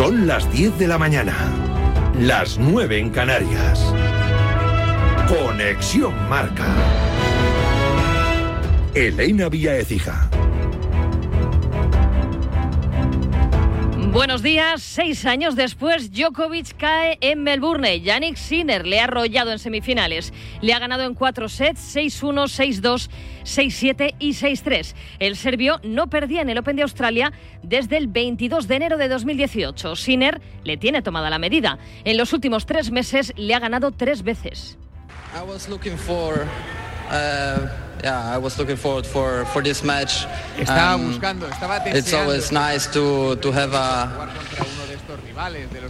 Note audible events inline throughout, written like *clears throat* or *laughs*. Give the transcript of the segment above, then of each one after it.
Son las 10 de la mañana, las 9 en Canarias. Conexión Marca. Elena Vía Ecija. Buenos días. Seis años después, Djokovic cae en Melbourne. Yannick Sinner le ha arrollado en semifinales. Le ha ganado en cuatro sets, 6-1, 6-2, 6-7 y 6-3. El serbio no perdía en el Open de Australia desde el 22 de enero de 2018. Sinner le tiene tomada la medida. En los últimos tres meses le ha ganado tres veces. I was looking for, uh, yeah, I was looking forward for for this match. Estaba Um, buscando, estaba It's always nice to to have a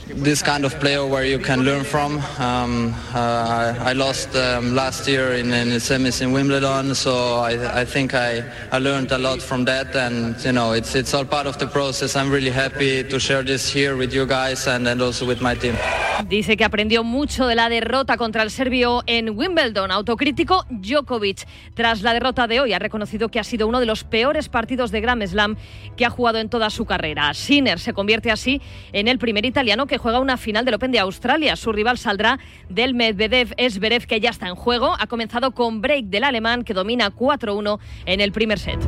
this kind of player where you can learn from. Um, uh, I, I lost um, last year in, in the semis in Wimbledon, so I, I think I, I learned a lot from that, and you know it's it's all part of the process. I'm really happy to share this here with you guys and, and also with my team. Dice que aprendió mucho de la derrota contra el serbio en Wimbledon. Autocrítico Djokovic. Tras la derrota de hoy ha reconocido que ha sido uno de los peores partidos de Grand Slam que ha jugado en toda su carrera. Sinner se convierte así en el primer italiano que juega una final del Open de Australia. Su rival saldrá del Medvedev Esberev que ya está en juego. Ha comenzado con break del alemán que domina 4-1 en el primer set.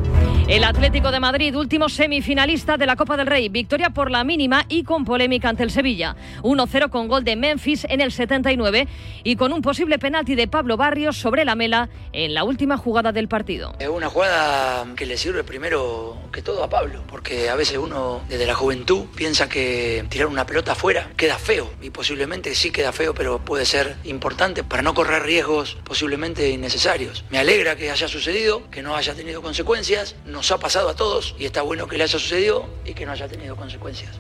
El Atlético de Madrid, último semifinalista de la Copa del Rey. Victoria por la mínima y con polémica ante el Sevilla. 1-0 con gol de Memphis en el 79 y con un posible penalti de Pablo Barrios sobre la mela en la última jugada del partido. Es una jugada que le sirve primero que todo a Pablo, porque a veces uno desde la juventud piensa que tirar una pelota afuera queda feo y posiblemente sí queda feo, pero puede ser importante para no correr riesgos posiblemente innecesarios. Me alegra que haya sucedido, que no haya tenido consecuencias, nos ha pasado a todos y está bueno que le haya sucedido y que no haya tenido consecuencias.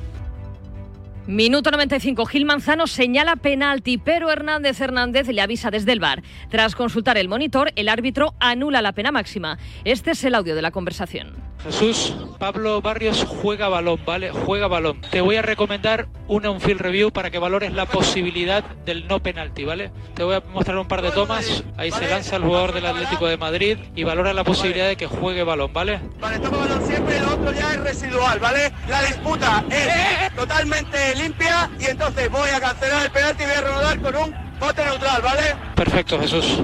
Minuto 95. Gil Manzano señala penalti, pero Hernández Hernández le avisa desde el bar. Tras consultar el monitor, el árbitro anula la pena máxima. Este es el audio de la conversación. Jesús, Pablo Barrios juega balón, ¿vale? Juega balón. Te voy a recomendar una un field review para que valores la posibilidad del no penalti, ¿vale? Te voy a mostrar un par de tomas. Ahí se lanza el jugador del Atlético de Madrid y valora la posibilidad de que juegue balón, ¿vale? Vale, toma balón siempre, lo otro ya es residual, ¿vale? La disputa es totalmente limpia y entonces voy a cancelar el penalti y voy a reanudar con un bote neutral, ¿vale? Perfecto, Jesús.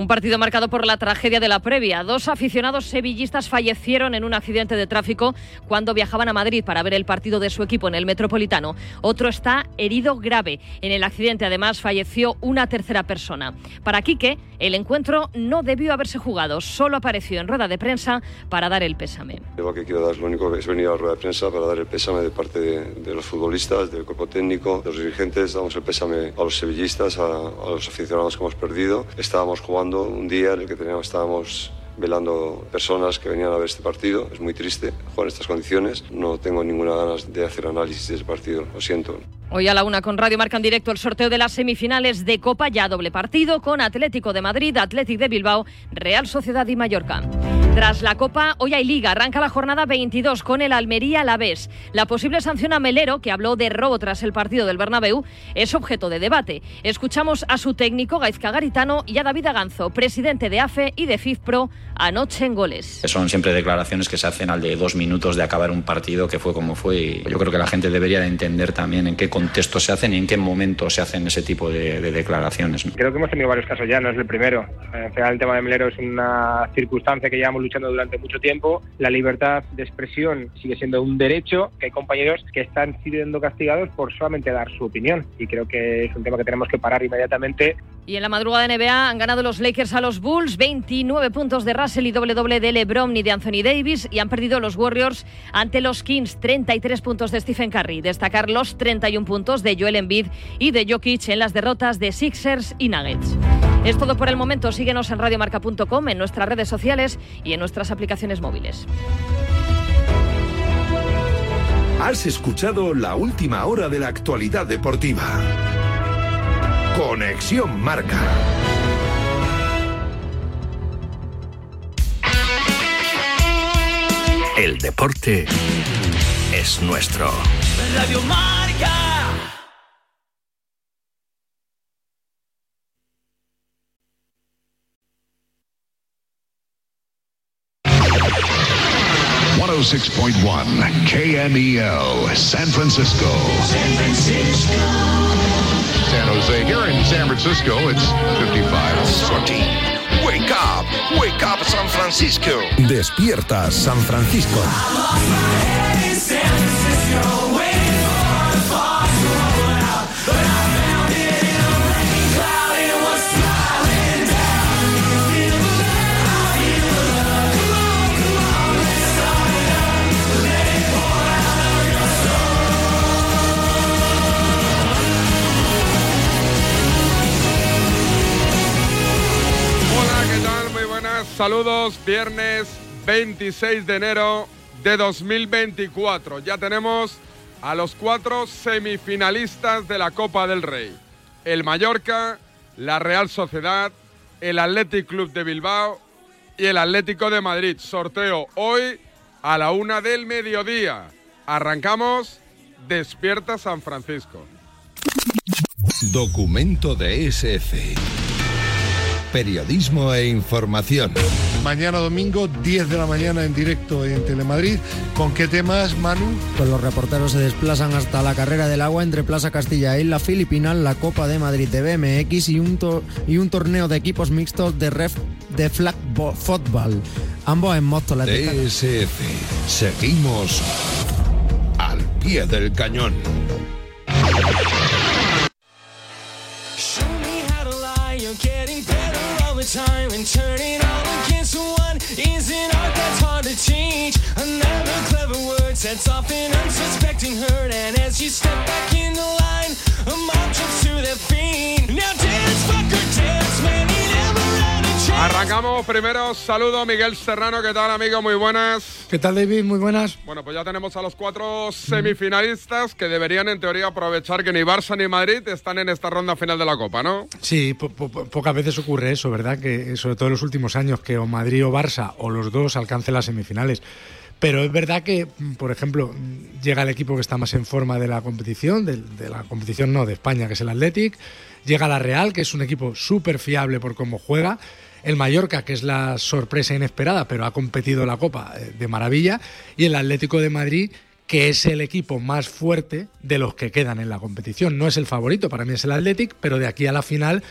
Un partido marcado por la tragedia de la previa. Dos aficionados sevillistas fallecieron en un accidente de tráfico cuando viajaban a Madrid para ver el partido de su equipo en el Metropolitano. Otro está herido grave. En el accidente además falleció una tercera persona. Para Quique, el encuentro no debió haberse jugado. Solo apareció en rueda de prensa para dar el pésame. Lo que quiero dar, lo único es venir a la rueda de prensa para dar el pésame de parte de, de los futbolistas, del cuerpo técnico, de los dirigentes. Damos el pésame a los sevillistas, a, a los aficionados que hemos perdido. Estábamos jugando un día en el que teníamos, estábamos velando personas que venían a ver este partido. Es muy triste jugar en estas condiciones. No tengo ninguna ganas de hacer análisis de ese partido, lo siento. Hoy a la una con Radio Marca en directo el sorteo de las semifinales de Copa, ya doble partido con Atlético de Madrid, Atlético de Bilbao, Real Sociedad y Mallorca. Tras la Copa, hoy hay Liga. Arranca la jornada 22 con el Almería Alavés. La posible sanción a Melero, que habló de robo tras el partido del Bernabéu, es objeto de debate. Escuchamos a su técnico, Gaizka Garitano, y a David Aganzo, presidente de AFE y de FIFPRO, anoche en goles. Son siempre declaraciones que se hacen al de dos minutos de acabar un partido que fue como fue. Y yo creo que la gente debería de entender también en qué contexto se hacen y en qué momento se hacen ese tipo de, de declaraciones. Creo que hemos tenido varios casos ya, no es el primero. Al final el tema de Melero es una circunstancia que llevamos luchando durante mucho tiempo. La libertad de expresión sigue siendo un derecho, que hay compañeros que están siendo castigados por solamente dar su opinión. Y creo que es un tema que tenemos que parar inmediatamente. Y en la madrugada de NBA han ganado los Lakers a los Bulls, 29 puntos de Russell y doble doble de LeBron y de Anthony Davis, y han perdido los Warriors ante los Kings, 33 puntos de Stephen Curry. Destacar los 31 puntos de Joel Embiid y de Jokic en las derrotas de Sixers y Nuggets. Es todo por el momento. Síguenos en radiomarca.com, en nuestras redes sociales y en nuestras aplicaciones móviles. Has escuchado la última hora de la actualidad deportiva. Conexión Marca. El deporte es nuestro. Radio Marca. 106.1 KMEL, San Francisco. San Francisco. San Jose. Here in San Francisco, it's 55. Soti. Wake up, wake up San Francisco. Despierta San Francisco. Saludos. Viernes 26 de enero de 2024. Ya tenemos a los cuatro semifinalistas de la Copa del Rey. El Mallorca, la Real Sociedad, el Athletic Club de Bilbao y el Atlético de Madrid. Sorteo hoy a la una del mediodía. Arrancamos. Despierta San Francisco. Documento de SF. Periodismo e información. Mañana domingo, 10 de la mañana en directo en Telemadrid. ¿Con qué temas, Manu? Pues los reporteros se desplazan hasta la carrera del agua entre Plaza Castilla e Isla Filipina, la Copa de Madrid de BMX y un, to- y un torneo de equipos mixtos de ref de flag football. Ambos en Móstoles. DSF. Seguimos al pie del cañón. Time and turning all against one is an art that's hard to teach. Another clever word sets off an unsuspecting hurt, and as you step back into line, a mob Arrancamos primero. Saludo Miguel Serrano. ¿Qué tal, amigo? Muy buenas. ¿Qué tal, David? Muy buenas. Bueno, pues ya tenemos a los cuatro semifinalistas que deberían, en teoría, aprovechar que ni Barça ni Madrid están en esta ronda final de la Copa, ¿no? Sí, po- po- po- pocas veces ocurre eso, ¿verdad? Que eh, sobre todo en los últimos años, que o Madrid o Barça o los dos alcancen las semifinales. Pero es verdad que, mm, por ejemplo, mm, llega el equipo que está más en forma de la competición, de, de la competición no, de España, que es el Athletic. Llega la Real, que es un equipo súper fiable por cómo juega. El Mallorca, que es la sorpresa inesperada, pero ha competido la Copa eh, de maravilla. Y el Atlético de Madrid, que es el equipo más fuerte de los que quedan en la competición. No es el favorito, para mí es el Athletic, pero de aquí a la final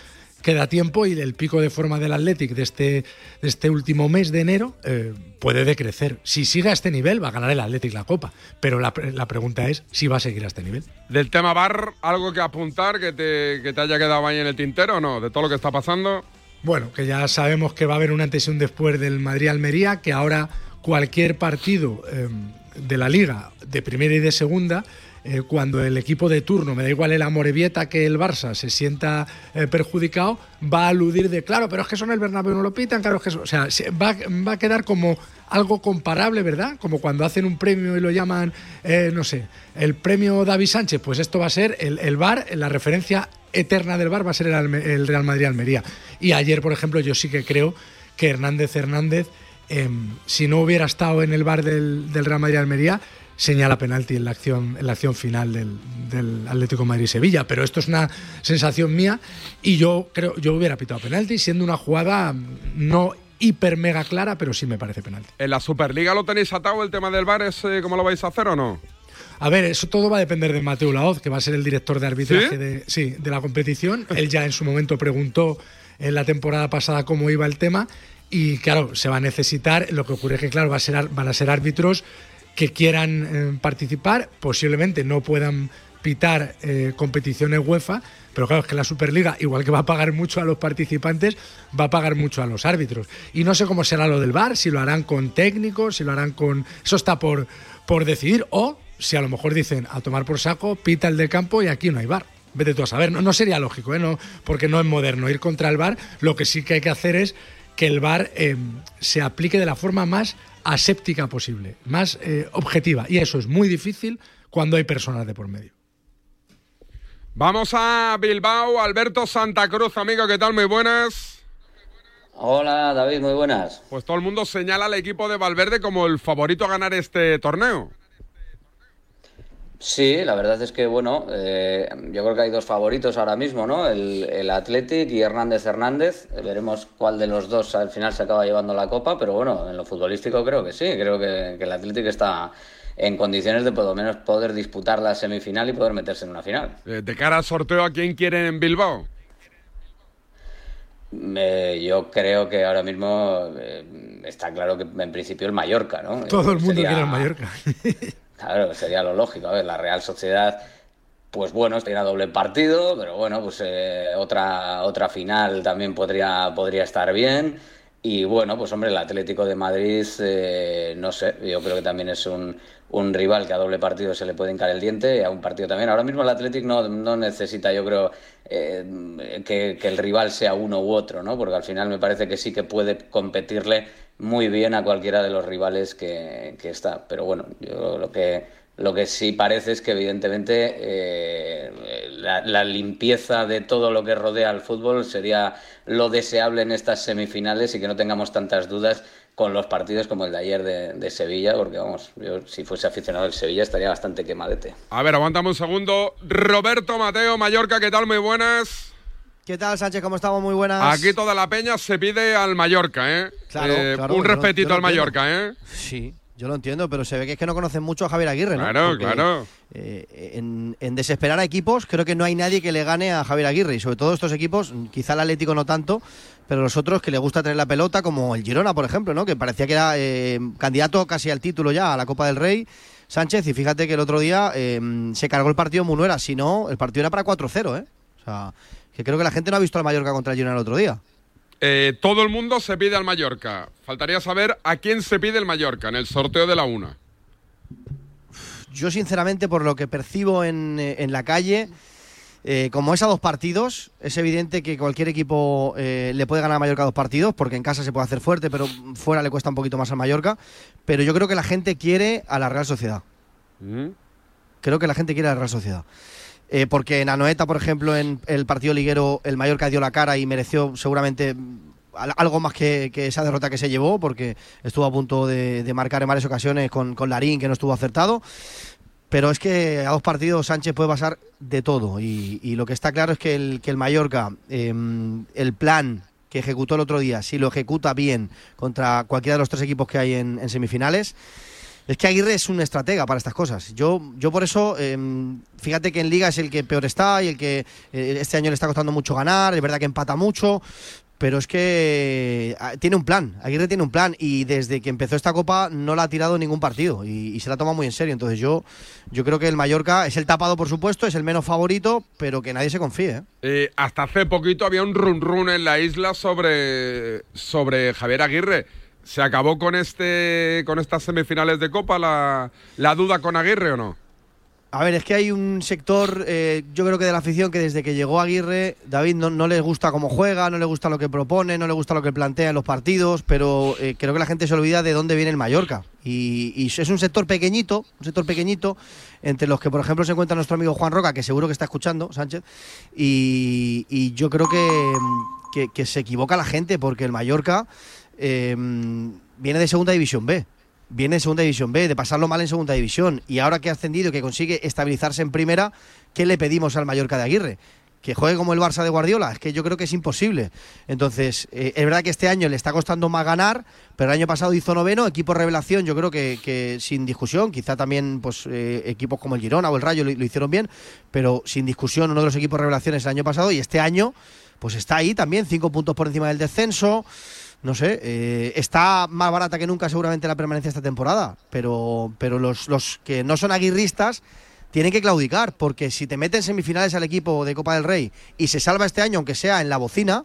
queda tiempo y el pico de forma del Athletic de este, este último mes de enero eh, puede decrecer. Si sigue a este nivel, va a ganar el Athletic la Copa, pero la, la pregunta es si va a seguir a este nivel. Del tema bar, ¿algo que apuntar que te, que te haya quedado ahí en el tintero o no? De todo lo que está pasando. Bueno, que ya sabemos que va a haber un antes y un después del Madrid-Almería, que ahora cualquier partido eh, de la liga, de primera y de segunda, eh, cuando el equipo de turno, me da igual el Amorebieta que el Barça, se sienta eh, perjudicado, va a aludir de, claro, pero es que son el Bernabéu, no lo pitan, claro, es que eso-". o sea, se- va, va a quedar como algo comparable, ¿verdad? Como cuando hacen un premio y lo llaman, eh, no sé, el premio David Sánchez, pues esto va a ser el, el VAR, la referencia eterna del VAR va a ser el, Real Madrid-Almería. Y ayer, por ejemplo, yo sí que creo que Hernández Hernández, em, si no hubiera estado en el del, del Real Madrid-Almería, señala penalti en la acción, en la acción final del, del Atlético Madrid-Sevilla. Pero esto es una sensación mía y yo creo, yo hubiera pitado penalti, siendo una jugada mm, no hiper mega clara, pero sí me parece penalti. ¿En la Superliga lo tenéis atado el tema del bar? ¿Es, eh, ¿Cómo lo vais a hacer o no? A ver, eso todo va a depender de Mateo Laoz, que va a ser el director de arbitraje ¿Sí? De, sí, de la competición. Él ya en su momento preguntó en la temporada pasada cómo iba el tema y claro, se va a necesitar, lo que ocurre es que claro, va a ser, van a ser árbitros que quieran eh, participar, posiblemente no puedan pitar eh, competiciones UEFA, pero claro, es que la Superliga, igual que va a pagar mucho a los participantes, va a pagar mucho a los árbitros. Y no sé cómo será lo del VAR, si lo harán con técnicos, si lo harán con... Eso está por, por decidir, o si a lo mejor dicen a tomar por saco, pita el de campo y aquí no hay VAR. Vete tú a saber, no, no sería lógico, ¿eh? no, porque no es moderno ir contra el VAR, lo que sí que hay que hacer es que el VAR se aplique de la forma más aséptica posible, más eh, objetiva. Y eso es muy difícil cuando hay personas de por medio. Vamos a Bilbao, Alberto Santa Cruz, amigo, ¿qué tal? Muy buenas. Hola David, muy buenas. Pues todo el mundo señala al equipo de Valverde como el favorito a ganar este torneo. Sí, la verdad es que, bueno, eh, yo creo que hay dos favoritos ahora mismo, ¿no? El, el Athletic y Hernández Hernández. Eh, veremos cuál de los dos al final se acaba llevando la copa, pero bueno, en lo futbolístico creo que sí. Creo que, que el Athletic está en condiciones de por lo menos poder disputar la semifinal y poder meterse en una final. Eh, de cara al sorteo, ¿a quién quieren en Bilbao? Eh, yo creo que ahora mismo eh, está claro que en principio el Mallorca, ¿no? Todo el mundo Sería- quiere el Mallorca. *laughs* Claro, sería lo lógico. A ver, la Real Sociedad, pues bueno, tiene doble partido, pero bueno, pues eh, otra, otra final también podría, podría estar bien. Y bueno, pues hombre, el Atlético de Madrid, eh, no sé, yo creo que también es un, un rival que a doble partido se le puede hincar el diente, y a un partido también. Ahora mismo el Atlético no, no necesita, yo creo, eh, que, que el rival sea uno u otro, ¿no? Porque al final me parece que sí que puede competirle muy bien a cualquiera de los rivales que, que está. Pero bueno, yo lo que, lo que sí parece es que evidentemente eh, la, la limpieza de todo lo que rodea al fútbol sería lo deseable en estas semifinales y que no tengamos tantas dudas con los partidos como el de ayer de, de Sevilla, porque vamos, yo si fuese aficionado del Sevilla estaría bastante quemadete. A ver, aguántame un segundo. Roberto Mateo, Mallorca, ¿qué tal? Muy buenas. ¿Qué tal, Sánchez? ¿Cómo estamos? Muy buenas. Aquí toda la peña se pide al Mallorca, ¿eh? Claro, Eh, claro, un respetito al Mallorca, ¿eh? Sí, yo lo entiendo, pero se ve que es que no conocen mucho a Javier Aguirre, ¿no? Claro, Porque, claro. eh, en, en desesperar a equipos, creo que no hay nadie que le gane a Javier Aguirre. Y sobre todo estos equipos, quizá el Atlético no tanto, pero los otros que le gusta tener la pelota, como el Girona, por ejemplo, ¿no? Que parecía que era eh, candidato casi al título ya, a la Copa del Rey. Sánchez, y fíjate que el otro día eh, se cargó el partido Munuera, si no, el partido era para 4-0, ¿eh? O sea, que creo que la gente no ha visto al Mallorca contra el Girona el otro día. Eh, todo el mundo se pide al Mallorca. Faltaría saber a quién se pide el Mallorca en el sorteo de la una. Yo, sinceramente, por lo que percibo en, eh, en la calle, eh, como es a dos partidos, es evidente que cualquier equipo eh, le puede ganar a Mallorca a dos partidos, porque en casa se puede hacer fuerte, pero fuera le cuesta un poquito más al Mallorca. Pero yo creo que la gente quiere a la Real Sociedad. Creo que la gente quiere a la Real Sociedad. Eh, porque en Anoeta, por ejemplo, en el partido liguero, el Mallorca dio la cara y mereció seguramente mm, al- algo más que, esa derrota que se llevó, porque estuvo a punto de, marcar en varias ocasiones con, Larín, que no estuvo acertado. Pero es que a dos partidos Sánchez puede pasar de todo. Y, y lo que está claro es que el, Mallorca, eh, el plan que ejecutó el otro día, si lo ejecuta bien contra cualquiera de los tres equipos que hay en semifinales, es que Aguirre es un estratega para estas cosas. Yo, yo por eso, eh, fíjate que en Liga es el que peor está y el que eh, este año le está costando mucho ganar, es verdad que empata mucho, pero es que ah, tiene un plan, Aguirre tiene un plan y desde que empezó esta copa no la ha tirado ningún partido y, y se la toma muy en serio. Entonces yo, yo creo que el Mallorca es el tapado, por supuesto, es el menos favorito, pero que nadie se confíe. ¿eh? Eh, hasta hace poquito había un run run en la isla sobre, sobre Javier Aguirre. ¿Se acabó con este con estas semifinales de Copa la, duda con Aguirre o no? A ver, es que hay un sector, eh, yo creo que de la afición, que desde que llegó Aguirre, David no, no le gusta cómo juega, no le gusta lo que propone, no le gusta lo que plantea en los partidos, pero eh, creo que la gente se olvida de dónde viene el Mallorca. Y, es un sector pequeñito, un sector pequeñito, entre los que, por ejemplo, se encuentra nuestro amigo Juan Roca, que seguro que está escuchando, Sánchez, y, yo creo que se equivoca la gente, porque el Mallorca eh, viene de Segunda División B viene de segunda división B, de pasarlo mal en segunda división, y ahora que ha ascendido que consigue estabilizarse en primera, ¿qué le pedimos al Mallorca de Aguirre? Que juegue como el Barça de Guardiola, es que yo creo que es imposible. Entonces, eh, es verdad que este año le está costando más ganar, pero el año pasado hizo noveno, equipo revelación, yo creo que, que sin discusión, quizá también pues eh, equipos como el Girona o el Rayo lo, lo hicieron bien, pero sin discusión uno de los equipos revelaciones el año pasado, y este año pues está ahí también, cinco puntos por encima del descenso. No sé, eh, está más barata que nunca seguramente la permanencia esta temporada, pero, pero los, los que no son aguirristas tienen que claudicar, porque si te meten semifinales al equipo de Copa del Rey y se salva este año, aunque sea en la bocina,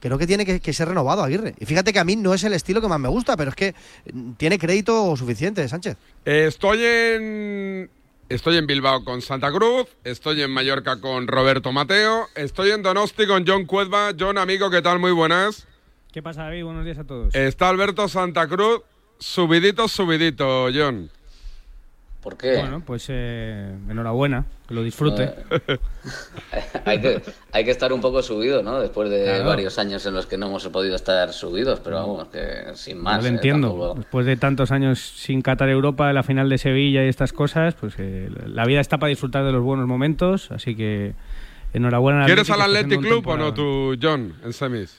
creo que tiene que, que ser renovado Aguirre. Y fíjate que a mí no es el estilo que más me gusta, pero es que mm, tiene crédito suficiente, Sánchez. Eh, estoy en. Estoy en Bilbao con Santa Cruz, estoy en Mallorca con Roberto Mateo, estoy en Donosti con John Cuedva. John, amigo, ¿qué tal? Muy buenas. ¿Qué pasa, David? Buenos días a todos. Está Alberto Santa Cruz, subidito, subidito, John. ¿Por qué? Bueno, pues eh, enhorabuena, que lo disfrute. *laughs* hay, que, hay que estar un poco subido, ¿no? Después de Claro. varios años en los que no hemos podido estar subidos, pero vamos, que sin más. No lo ¿eh? entiendo. Tampoco- Después de tantos años sin Qatar Europa, la final de Sevilla y estas cosas, pues eh, la vida está para disfrutar de los buenos momentos, así que enhorabuena. ¿Quieres al Athletic Club o no tú, John, en semis?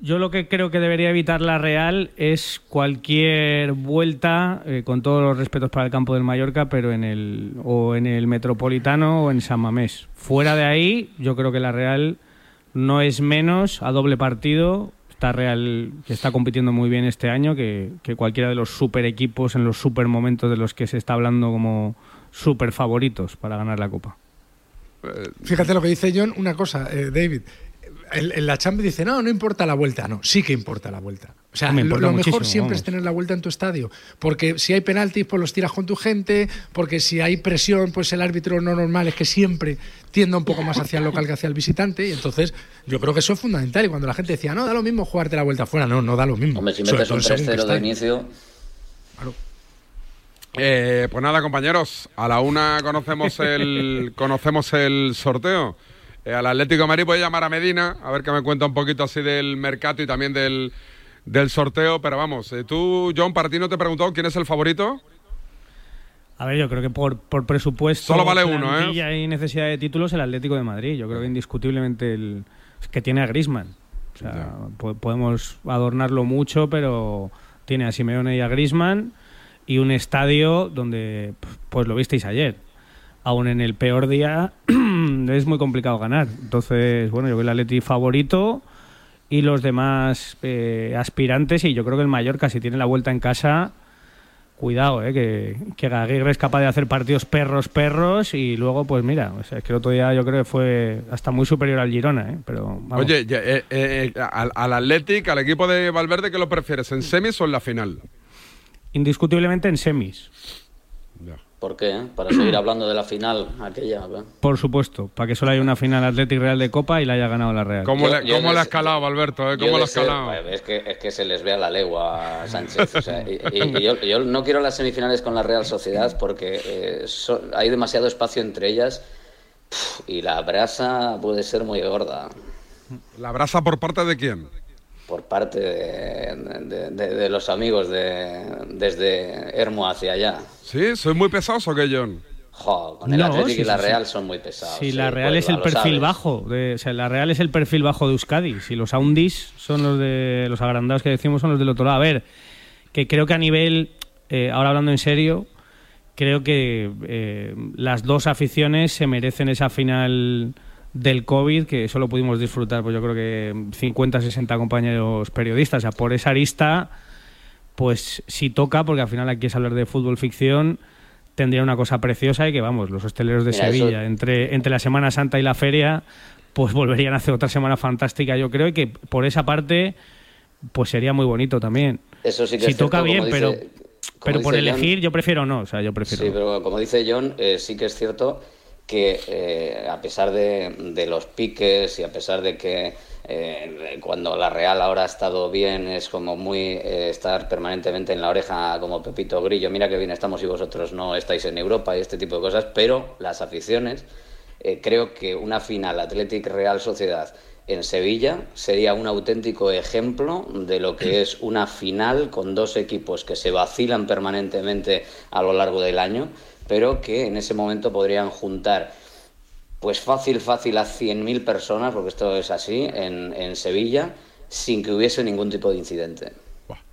Yo lo que creo que debería evitar la Real es cualquier vuelta, eh, con todos los respetos para el campo del Mallorca, pero en el o en el Metropolitano o en San Mamés. Fuera de ahí, yo creo que la Real no es menos a doble partido. Está Real que está compitiendo muy bien este año que, que cualquiera de los super equipos en los super momentos de los que se está hablando como super favoritos para ganar la Copa. Fíjate lo que dice John, una cosa, eh, David. En, en la Champions dice, no, no importa la vuelta. No, sí que importa la vuelta. O sea, Me lo, mejor siempre vamos. es tener la vuelta en tu estadio. Porque si hay penaltis, pues los tiras con tu gente. Porque si hay presión, pues el árbitro no normal es que siempre tienda un poco más hacia el local que hacia el visitante. Y entonces yo creo que eso es fundamental. Y cuando la gente decía, no, da lo mismo jugarte la vuelta afuera, no, no da lo mismo. Hombre, si metes un según qué 3-0 de estadio. inicio, Eh, pues nada, compañeros, a la una conocemos el conocemos el sorteo. Eh, al Atlético de Madrid voy a llamar a Medina, a ver que me cuenta un poquito así del mercado y también del, del sorteo. Pero vamos, eh, tú, John, para ti no te he preguntado quién es el favorito. A ver, yo creo que por, por presupuesto, Solo vale uno, ¿eh? y necesidad de títulos el Atlético de Madrid. Yo creo que indiscutiblemente el es que tiene a Griezmann. O sea, po- podemos adornarlo mucho, pero tiene a Simeone y a Griezmann y un estadio donde, pues lo visteis ayer. Aún en el peor día *clears throat* es muy complicado ganar. Entonces, bueno, yo creo que el Atleti favorito y los demás eh, aspirantes y yo creo que el Mallorca si tiene la vuelta en casa cuidado, eh, que, que Aguirre es capaz de hacer partidos perros, perros y luego, pues mira, o sea, es que el otro día yo creo que fue hasta muy superior al Girona, eh, pero vamos. Oye, eh, eh, eh, al, al Athletic, al equipo de Valverde, ¿qué lo prefieres? ¿En semis o en la final? indiscutiblemente en semis, ¿por qué? eh? Para seguir *clears throat* hablando de la final aquella. ¿eh? por supuesto, para que solo haya una final Atlético Real de Copa y la haya ganado la Real. ¿Cómo, Yo- le, yo cómo le ha des- escalado, Alberto? Eh? ¿Cómo le ha deseo- escalado? pues, es, que, es que se les ve a la legua a Sánchez. o sea, y, y- y yo, yo no quiero las semifinales con la Real Sociedad porque eh, so- hay demasiado espacio entre ellas y la brasa puede ser muy gorda ¿La brasa por parte de quién? Por parte de, de- de- de los amigos de, desde Hermo hacia allá. ¿Sí? ¿Soy muy pesado o qué, John? Jo, con el No, Atlético sí, y la sí. Real son muy pesados. Si sí, la Real pues, es el perfil sabes. bajo, de, o sea, la Real es el perfil bajo de Euskadi. Si los Aundis son los de los agrandados que decimos son los del otro lado. A ver, que creo que a nivel, eh, ahora hablando en serio, creo que eh, las dos aficiones se merecen esa final del COVID que solo pudimos disfrutar, pues yo creo que 50, 60 compañeros periodistas. O sea, por esa arista, pues si toca, porque al final aquí es hablar de fútbol ficción, tendría una cosa preciosa y que vamos, los hosteleros de Mira, eso- Sevilla, entre, entre la Semana Santa y la feria, pues volverían a hacer otra semana fantástica, yo creo, y que por esa parte, pues sería muy bonito también. Eso sí que si es toca cierto, bien, pero, dice- pero por John, elegir, yo prefiero no, o sea, yo prefiero Sí, no. pero como dice John, eh, sí que es cierto que eh, a pesar de, los piques y a pesar de que eh, cuando la Real ahora ha estado bien es como muy eh, estar permanentemente en la oreja como Pepito Grillo, mira que bien estamos y vosotros no estáis en Europa y este tipo de cosas, pero las aficiones, creo que una final Athletic Real Sociedad en Sevilla sería un auténtico ejemplo de lo que es una final con dos equipos que se vacilan permanentemente a lo largo del año, pero que en ese momento podrían juntar pues fácil, fácil a 100.000 personas, porque esto es así, en, en Sevilla, sin que hubiese ningún tipo de incidente.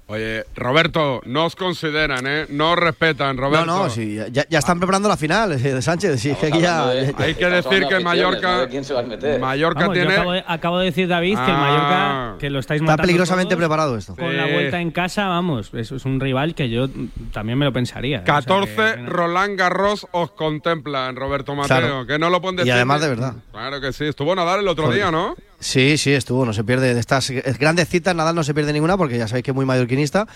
Oye, Roberto, no os consideran, ¿eh? No os respetan, Roberto. No, no, sí, ya, ya están preparando la final eh, Sánchez. Sí, que aquí ya, de- Hay que decir que Mallorca, ¿no? ¿De quién se va a meter? Mallorca Vamos, tiene... acabo, de, acabo de decir, David, que el Ah. Mallorca, que lo estáis está peligrosamente todos, preparado esto. Con la vuelta en casa, vamos, eso es un rival que yo también me lo pensaría. ¿eh? O sea, 14 que- Roland Garros os contemplan, Roberto Mateo, Claro. que no lo pueden Y además de verdad. Claro que sí, estuvo Nadal el otro Joder. día, ¿no? Sí, sí, estuvo, no se pierde de estas grandes citas, Nadal no se pierde ninguna porque ya sabéis que es muy mallorquinista.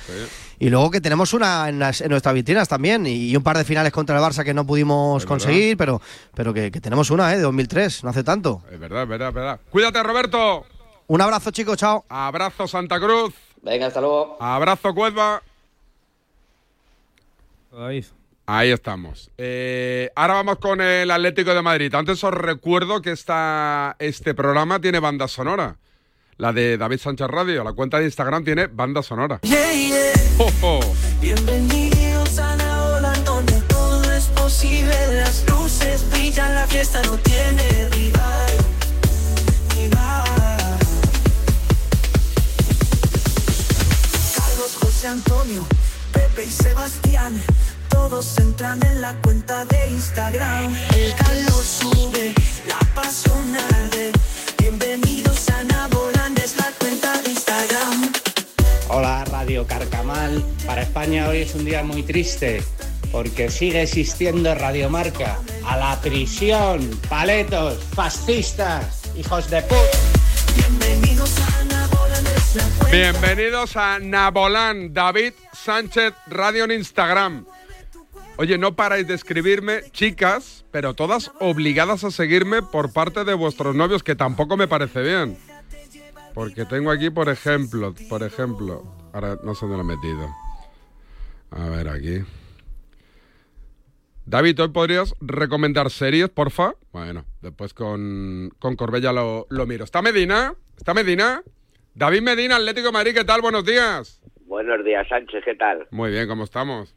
Y luego que tenemos una en, las- en nuestras vitrinas también y un par de finales contra el Barça que no pudimos conseguir, pero, pero que, que tenemos una, ¿eh? De 2003, no hace tanto. Es verdad, es verdad, es verdad. Cuídate, Roberto. Un abrazo, chicos, chao. Abrazo, Santa Cruz. Venga, hasta luego. Abrazo, Cuezba. David. Ahí estamos. Eh, ahora vamos con el Atlético de Madrid. Antes os recuerdo que esta, este programa tiene banda sonora. La de David Sánchez Radio. La cuenta de Instagram tiene banda sonora. Yeah, yeah. ¡Oh, oh! Bienvenidos a Naola, donde todo es posible. Las luces brillan, la fiesta no tiene rival. rival. Carlos, José Antonio, Pepe y Sebastián. Todos entran en la cuenta de Instagram. El calor sube, la pasión arde. Bienvenidos a Naboland, es la cuenta de Instagram. Hola Radio Carcamal. Para España hoy es un día muy triste porque sigue existiendo Radiomarca. A la prisión, paletos, fascistas, hijos de puta. Bienvenidos a Naboland, es la cuenta Bienvenidos a Nabolán, David Sánchez Radio en Instagram. Oye, no paráis de escribirme, chicas, pero todas obligadas a seguirme por parte de vuestros novios, que tampoco me parece bien. Porque tengo aquí, por ejemplo, por ejemplo, ahora no sé dónde lo he metido. A ver, aquí. David, ¿hoy podrías recomendar series, porfa? Bueno, después con, con Corbella lo, lo miro. ¿Está Medina? ¿Está Medina? David Medina, Atlético de Madrid, ¿qué tal? Buenos días. Buenos días, Sánchez, ¿qué tal? Muy bien, ¿cómo estamos?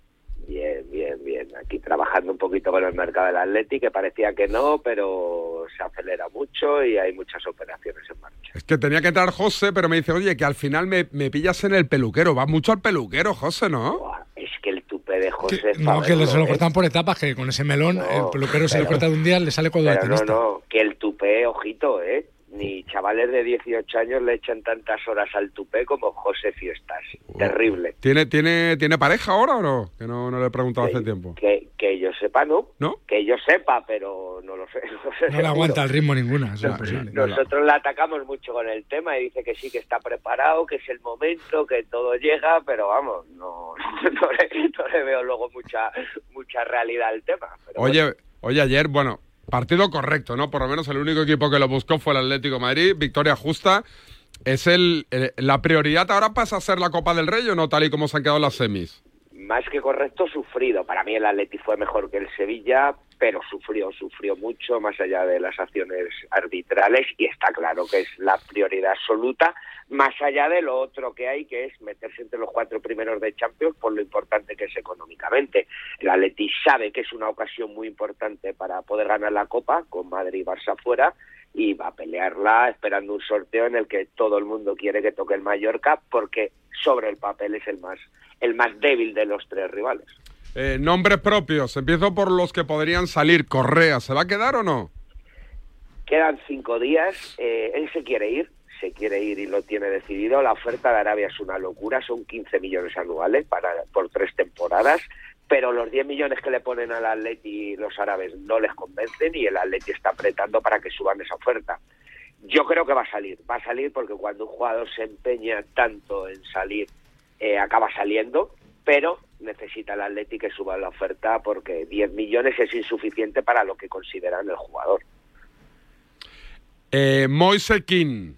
Bien, bien, bien. Aquí trabajando un poquito con el mercado del Atleti, que parecía que no, pero se acelera mucho y hay muchas operaciones en marcha. Es que tenía que entrar José, pero me dice, oye, que al final me, me pillas en el peluquero. Va mucho al peluquero, José, ¿no? Es que el tupe de José... es No, que le- se lo cortan por etapas, que con ese melón el peluquero se le pero- corta de un día, le sale cuando no, tenista. no, que el tupé, ojito, ¿eh? Ni chavales de 18 años le echan tantas horas al tupé como José Fiestas. Terrible. ¿Tiene, tiene, ¿Tiene pareja ahora o no? Que no, no le he preguntado hace tiempo. Que, que yo sepa, no. ¿No? Que yo sepa, pero no lo sé. *laughs* No, sé No le aguanta el ritmo ninguna, es imposible. Nosotros le atacamos mucho con el tema y dice que sí, que está preparado, que es el momento, que todo llega, pero vamos, no, *laughs* no, le, no le veo luego mucha mucha realidad al tema. Pero Oye, oye, ayer, bueno, partido correcto, ¿no? Por lo menos el único equipo que lo buscó fue el Atlético Madrid, victoria justa. ¿Es el, la prioridad ahora pasa a ser la Copa del Rey o no, tal y como se han quedado las semis? más que correcto, sufrido. Para mí el Atleti fue mejor que el Sevilla, pero sufrió, sufrió mucho más allá de las acciones arbitrales y está claro que es la prioridad absoluta, más allá de lo otro que hay, que es meterse entre los cuatro primeros de Champions por lo importante que es económicamente. El Atleti sabe que es una ocasión muy importante para poder ganar la Copa, con Madrid y Barça fuera, y va a pelearla esperando un sorteo en el que todo el mundo quiere que toque el Mallorca, porque sobre el papel es el más, el más débil de los tres rivales. Eh, nombres propios, empiezo por los que podrían salir. Correa, ¿se va a quedar o no? Quedan cinco días, eh, él se quiere ir, se quiere ir y lo tiene decidido. La oferta de Arabia es una locura, son 15 millones anuales para, por tres temporadas, pero los 10 millones que le ponen al Atleti los árabes no les convencen y el Atleti está apretando para que suban esa oferta. Yo creo que va a salir, va a salir porque cuando un jugador se empeña tanto en salir, eh, acaba saliendo, pero necesita el Atleti que suba la oferta porque 10 millones es insuficiente para lo que consideran el jugador. Eh, Moise Kean.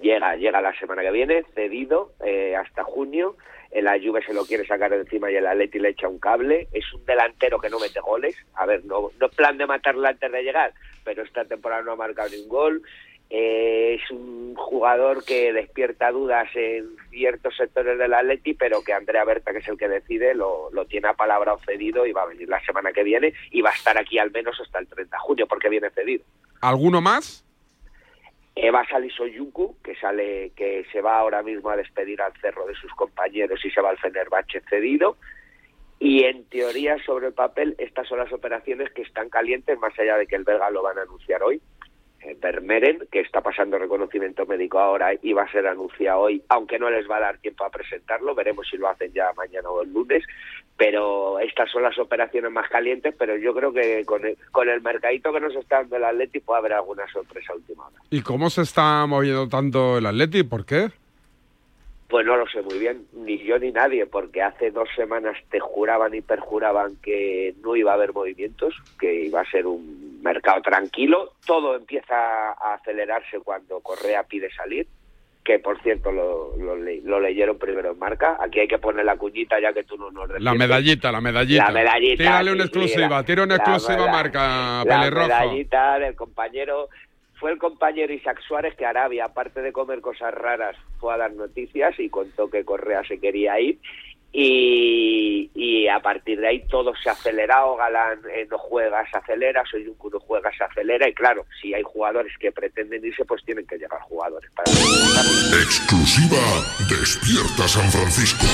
llega llega la semana que viene cedido eh, hasta junio el Juve se lo quiere sacar encima y el Atleti le echa un cable es un delantero que no mete goles a ver no no es plan de matarla antes de llegar pero esta temporada no ha marcado ni un gol Eh, es un jugador que despierta dudas en ciertos sectores del Atleti pero que Andrea Berta que es el que decide lo, lo tiene a palabra cedido y va a venir la semana que viene y va a estar aquí al menos hasta el 30 de junio porque viene cedido ¿Alguno más? Eh, va a salir Soyuncu, que sale, que se va ahora mismo a despedir al cerro de sus compañeros y se va al Fenerbahce cedido. Y en teoría, sobre el papel, estas son las operaciones que están calientes, más allá de que el belga lo van a anunciar hoy. Vermeeren, que está pasando reconocimiento médico ahora y va a ser anunciado hoy, aunque no les va a dar tiempo a presentarlo, veremos si lo hacen ya mañana o el lunes. Pero estas son las operaciones más calientes, pero yo creo que con el, con el mercadito que nos está dando el Atleti puede haber alguna sorpresa última hora. ¿Y cómo se está moviendo tanto el Atleti? ¿Por qué? Pues no lo sé muy bien, ni yo ni nadie, porque hace dos semanas te juraban y perjuraban que no iba a haber movimientos, que iba a ser un mercado tranquilo. Todo empieza a acelerarse cuando Correa pide salir. que por cierto lo, lo, lo leyeron primero en marca. Aquí hay que poner la cuñita ya que tú no nos La medallita, la medallita. La medallita, Tírale una exclusiva, la- tira una la exclusiva marca la pelirrojo. medallita del compañero. Fue el compañero Isaac Suárez que Arabia, aparte de comer cosas raras, fue a dar noticias y contó que Correa se quería ir. Y, a partir de ahí todo se ha acelerado, Galán eh, no juega, se acelera, soy un no juega, se acelera y claro, si hay jugadores que pretenden irse, pues tienen que llegar jugadores para Exclusiva Despierta San Francisco.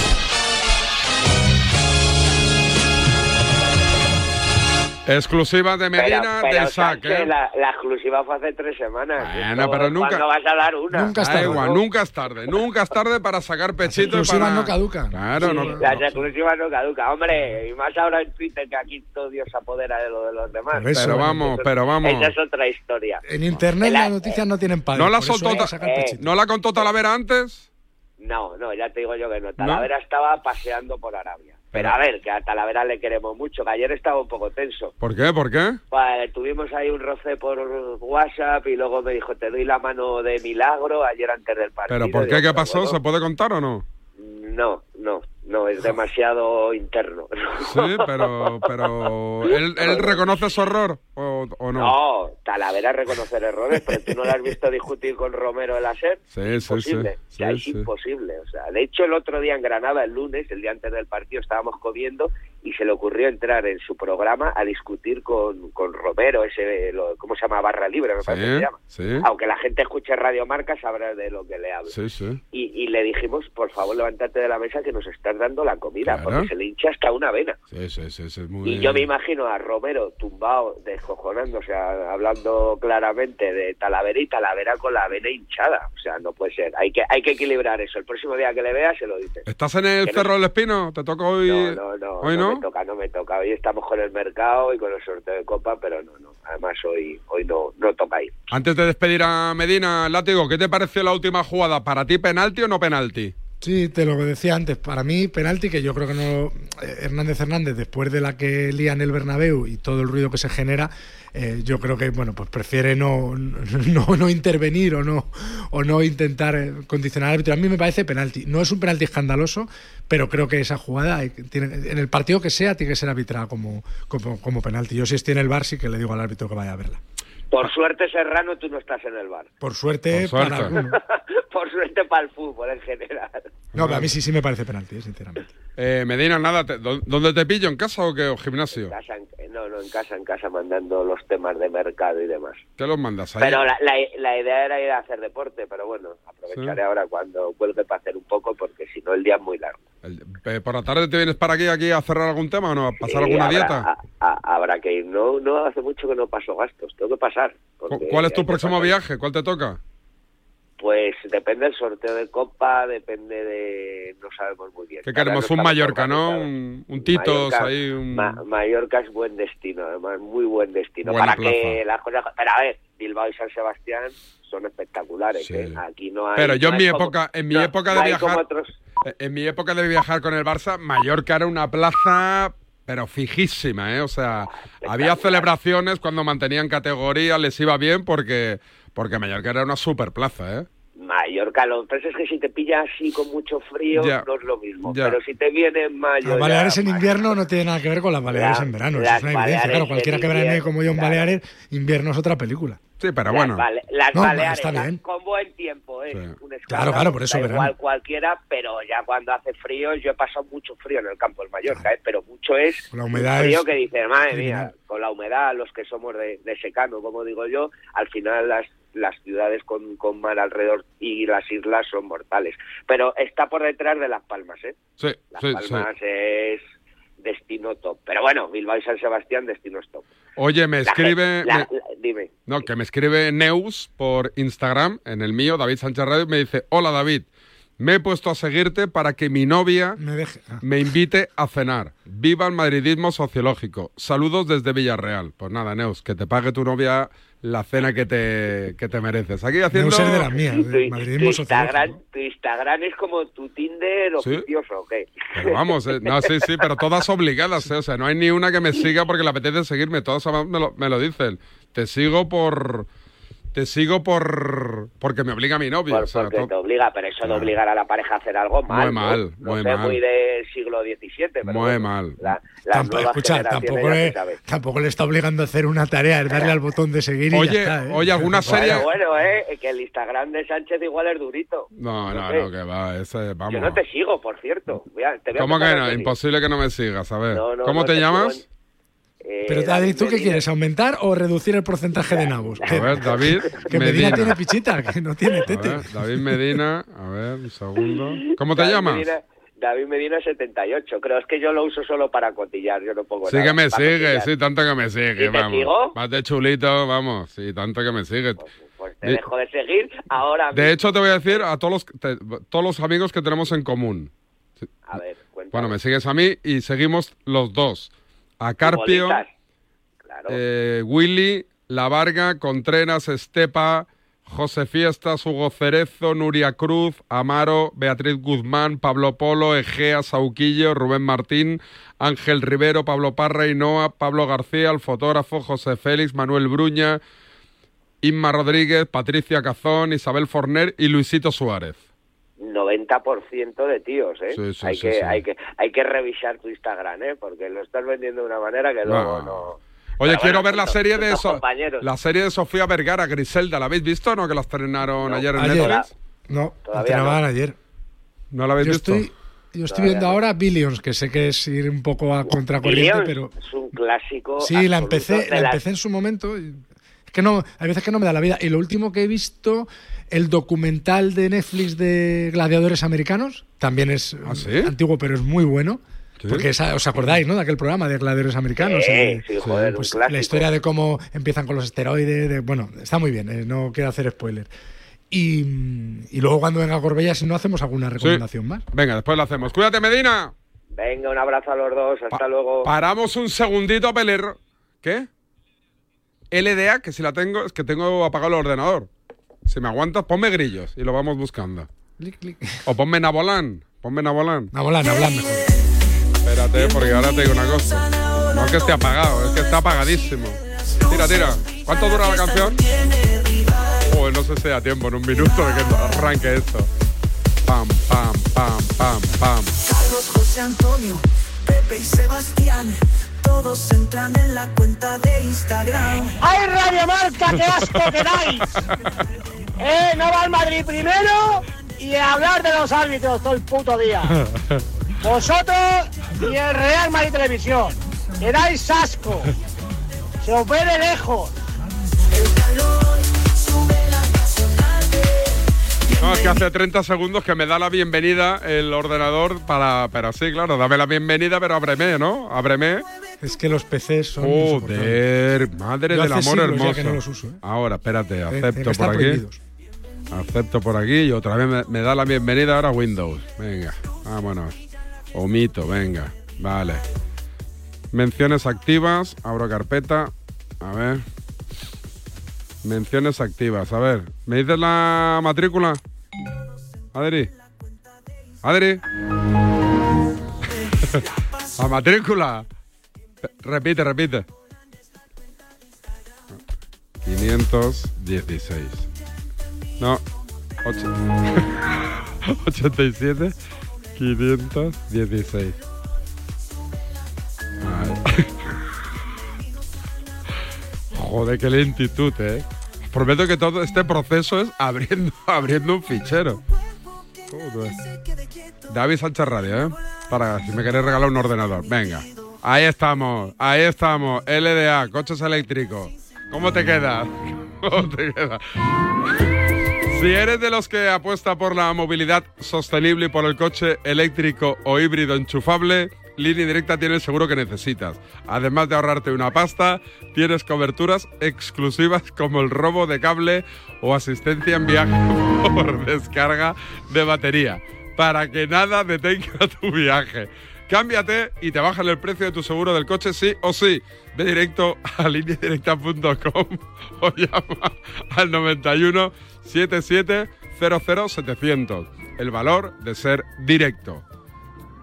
Exclusiva de Medina pero, pero, de Sac, ¿eh? la, la exclusiva fue hace tres semanas. Bueno, pero nunca- ¿Cuándo vas a dar una? Da igual, nunca es tarde, nunca es tarde para sacar pechito y exclusivas para... no caducan. Claro, Sí, no, Las exclusivas no caducan. Hombre, y más ahora en Twitter que aquí todo Dios se apodera de lo de los demás. Eso, Pero vamos, pero vamos. Esa es otra historia. En internet las noticias no tienen padre. ¿No la, soltó Eh. ¿No la contó Talavera antes? No, no, ya te digo yo que no. Talavera estaba paseando por Arabia. Pero a ver, que a Talavera le queremos mucho, que ayer estaba un poco tenso. ¿Por qué? ¿Por qué? Pues, tuvimos ahí un roce por WhatsApp y luego me dijo, te doy la mano de milagro ayer antes del partido. ¿Pero por qué? ¿Qué pasó? bueno, ¿Se puede contar o no? No, no, no, es demasiado interno. Sí, pero, pero ¿él, *laughs* él reconoce su error o, o no? No, Talavera reconocer errores, pero tú no lo has visto discutir con Romero el ASER. Sí, sí, sí. imposible, o sea, sí, es sí. imposible. O sea, de hecho, el otro día en Granada, el lunes, el día antes del partido, estábamos comiendo y se le ocurrió entrar en su programa a discutir con, con Romero, ese, lo- ¿cómo se llama? Barra Libre, me parece que se llama. Sí, Aunque la gente escuche Radio Marca, sabrá de lo que le hablo. sí, sí. Y, y le dijimos, por favor, levántate de la mesa que nos estás dando la comida, Claro. porque se le hincha hasta una vena. Sí, sí, sí, es muy Y yo me imagino a Romero tumbado, descojonándose, hablando claramente de Talavera y Talavera con la vena hinchada. O sea, no puede ser. Hay que, hay que equilibrar eso. El próximo día que le vea se lo dice. ¿Estás en el Cerro del Espino? ¿Te toca hoy? No, no, no, ¿Hoy no no? me toca, no me toca. Hoy estamos con el mercado y con el sorteo de copa, pero no, no. Además hoy, hoy no, no toca ir. Antes de despedir a Medina, Látigo, ¿qué te pareció la última jugada? ¿Para ti penalti o no penalti? Sí, te lo decía antes. Para mí, penalti, que yo creo que no. eh, Hernández Hernández, después de la que lía en el Bernabéu y todo el ruido que se genera, eh, yo creo que, bueno, pues prefiere no, *laughs* no, no intervenir o no, o no intentar eh, condicionar al árbitro. A mí me parece penalti. No es un penalti escandaloso, pero creo que esa jugada, que- tiene, en el partido que sea, tiene que ser arbitrada como, como, como penalti. Yo, si estoy en el bar, sí que le digo al árbitro que vaya a verla. Por suerte, Serrano, tú no estás en el bar. Por suerte, Por suerte. para alguno. *laughs* Por suerte para el fútbol en general. No, pero a mí sí, sí me parece penalti, eh, sinceramente. Eh, Medina, nada, te- ¿dó- ¿dónde te pillo? ¿En casa o qué? ¿O gimnasio? En casa, en- no, no, en casa, en casa, mandando los temas de mercado y demás. ¿Qué los mandas ahí? Pero la, la, la idea era ir a hacer deporte, pero bueno, aprovecharé Sí. ahora cuando cuelgue para hacer un poco, porque si no el día es muy largo. Eh, ¿Por la tarde te vienes para aquí, aquí a cerrar algún tema o no? ¿A pasar Sí, alguna habrá, dieta? a- a- habrá que ir. No, no hace mucho que no paso gastos, tengo que pasar. porque ¿Cu- ¿Cuál es tu que próximo pasar. viaje? ¿Cuál te toca? Pues depende del sorteo de Copa, depende de... no sabemos muy bien. ¿Qué queremos? no un Mallorca, ¿no? Un, un Titos Mallorca- ahí, un... Ma- Mallorca es buen destino, además, muy buen destino. Buena para que plaza. las cosas. Pero a ver, Bilbao y San Sebastián son espectaculares. Sí. ¿eh? Aquí no hay. Pero yo no en mi como- época, en mi no- época de viajar, otros- eh, en mi época de viajar con el Barça, Mallorca era una plaza, pero fijísima, ¿eh? O sea, había celebraciones cuando mantenían categoría, les iba bien porque, porque Mallorca era una super plaza, ¿eh? Mallorca, lo que pasa es que si te pilla así con mucho frío, Ya. no es lo mismo. Ya. Pero si te viene en mayo. Las ya- Baleares en invierno no tiene nada que ver con las Baleares La- en verano. Eso es una evidencia. Claro, cualquiera que invierno, como yo en claro. Baleares, invierno es otra película. Sí, pero Las, bueno. Bale- las No, Baleares está bien. con buen tiempo, ¿eh? Sí. Un Claro, claro, por eso verano. igual cualquiera, pero ya cuando hace frío, yo he pasado mucho frío en el campo del Mallorca, ¿eh? pero mucho es Con la humedad frío es que dice, madre mía, con la humedad, los que somos de, de secano, como digo yo, al final las las ciudades con, con mar alrededor y las islas son mortales. Pero está por detrás de Las Palmas, ¿eh? Sí, Las sí, sí. Palmas es destino top. Pero bueno, Bilbao y San Sebastián, destinos top. Oye, me La escribe... gen- la- me- la- dime. No, que me escribe Neus por Instagram, en el mío, David Sánchez Radio, y me dice, hola David, me he puesto a seguirte para que mi novia Me deje. ah. me invite a cenar. Viva el madridismo sociológico. Saludos desde Villarreal. Pues nada, Neus, que te pague tu novia la cena que te, que te mereces. Aquí haciendo... Neus es de las mías, Tu, del tu madridismo Instagram, sociológico. tu Instagram es como tu Tinder Sí. oficioso, ¿o qué? Pero vamos, eh, no, sí, sí, pero todas obligadas, eh, o sea, no hay ni una que me siga porque le apetece seguirme, todas me lo, me lo dicen. Te sigo por te sigo por porque me obliga mi novio. Por- o sea, porque to- te obliga, pero eso de obligar a la pareja a hacer algo mal. Muy ¿no? mal, No muy sé, mal. muy del siglo XVII, pero muy bueno, mal. la- Tampoco, escucha, le, tampoco le está obligando a hacer una tarea, es darle al botón de seguir y Oye, ya está. ¿eh? oye, ¿alguna serie? Bueno, bueno, eh, que el Instagram de Sánchez igual es durito. No, no, sé. no, que va, ese, vamos. Yo no te sigo, por cierto. Voy a- te voy a ¿Cómo que no? Imposible que no me sigas, a ver. No, no, ¿Cómo no te te llamas? Eh, Pero David, ¿tú qué Medina. quieres? ¿Aumentar o reducir el porcentaje de nabos? A ver, David Que Medina, Medina. tiene pichita, que no tiene A tete. ver, David Medina, a ver, un segundo. ¿Cómo te David llamas? Medina- David Medina 78. Creo es que yo lo uso solo para cotillar, yo no pongo Sí nada. que me sigue, cotillar. sí, tanto que me sigue, ¿Y te vamos. sigo? Vas de chulito, vamos, sí, tanto que me sigue. Pues te De- dejo de seguir ahora mismo. De hecho, te voy a decir a todos los, te- todos los amigos que tenemos en común. A ver, cuéntame. Bueno, me sigues a mí y seguimos los dos. A Carpio, eh, Willy, La Varga, Contreras, Estepa, José Fiestas, Hugo Cerezo, Nuria Cruz, Amaro, Beatriz Guzmán, Pablo Polo, Egea, Sauquillo, Rubén Martín, Ángel Rivero, Pablo Parra y Noa, Pablo García, el fotógrafo, José Félix, Manuel Bruña, Inma Rodríguez, Patricia Cazón, Isabel Forner y Luisito Suárez. 90% de tíos, ¿eh? Sí, sí, hay, sí, que, sí. hay, que, hay que revisar tu Instagram, ¿eh? Porque lo estás vendiendo de una manera que luego No. no... Oye, Pero quiero bueno, ver la serie de dos So- compañeros. la serie de Sofía Vergara, Griselda. ¿La habéis visto o no? Que la estrenaron ayer en Ayer. Netflix. No, Todavía estrenaban no. ayer. ¿No la habéis Yo visto? estoy, yo estoy viendo no. ahora Billions, que sé que es ir un poco a contracorriente, Billions pero es un clásico sí, la empecé, la las- empecé en su momento. y- Es que no, hay veces que no me da la vida. Y lo último que he visto, el documental de Netflix de gladiadores americanos, también es ¿Ah, sí? antiguo, pero es muy bueno. Sí. Porque esa- os acordáis, ¿no? De aquel programa de gladiadores americanos. Sí, Eh, sí, joder, pues la historia de cómo empiezan con los esteroides, de- bueno, está muy bien, eh, no quiero hacer spoiler. Y, y luego cuando venga Corbella, si no hacemos alguna recomendación más. Venga, después la hacemos. Cuídate, Medina. Venga, un abrazo a los dos, hasta luego. Paramos un segundito a pelear. ¿Qué? LDA, que si la tengo, es que tengo apagado el ordenador. Si me aguantas, ponme grillos y lo vamos buscando. Clic, clic. O ponme Nabolán. Ponme Nabolán. Nabolán, hablan mejor. Espérate, porque ahora te digo una cosa. No es que esté apagado, es que está apagadísimo. Tira, tira. ¿Cuánto dura la canción? Joder, no sé si da tiempo en un minuto de que arranque esto. Pam, pam, pam, pam, pam. Carlos, José Antonio, Pepe y Sebastián, todos entran en la cuenta de Instagram. ¡Ay, Radio Marca, qué asco que dais! ¡Eh, no va el Madrid primero! Y a hablar de los árbitros todo el puto día. Vosotros y el Real Madrid Televisión. Que dais asco. Se os ve de lejos. No, es que hace 30 segundos que me da la bienvenida el ordenador para... Pero sí, claro, dame la bienvenida, pero ábreme, ¿no? Ábreme. Es que los PCs son. Joder, madre Yo del amor hermoso. que no los uso, ¿eh? Ahora, espérate, acepto por aquí. prohibidos. Acepto por aquí y otra vez me, me da la bienvenida ahora Windows. Venga, vámonos. Omito, venga. Vale. Menciones activas, abro carpeta. A ver. Menciones activas, a ver. ¿Me dices la matrícula? Adri. Adri. *laughs* la matrícula. Repite, repite. 516. No. ocho- *laughs* 87. 516. Ay. *laughs* Joder, qué lentitud, eh. Prometo que todo este proceso es abriendo, *laughs* abriendo un fichero. David Sánchez Radio, ¿eh? Para si me queréis regalar un ordenador. Venga. Ahí estamos, ahí estamos. LDA, coches eléctricos. ¿Cómo te queda? *laughs* ¿Cómo te queda? Si eres de los que apuesta por la movilidad sostenible y por el coche eléctrico o híbrido enchufable, Línea Directa tiene el seguro que necesitas. Además de ahorrarte una pasta, tienes coberturas exclusivas como el robo de cable o asistencia en viaje *laughs* por descarga de batería, para que nada detenga tu viaje. Cámbiate y te bajan el precio de tu seguro del coche sí o sí. Ve directo a lineadirecta.com *laughs* o llama al 91 77 00 700. El valor de ser directo.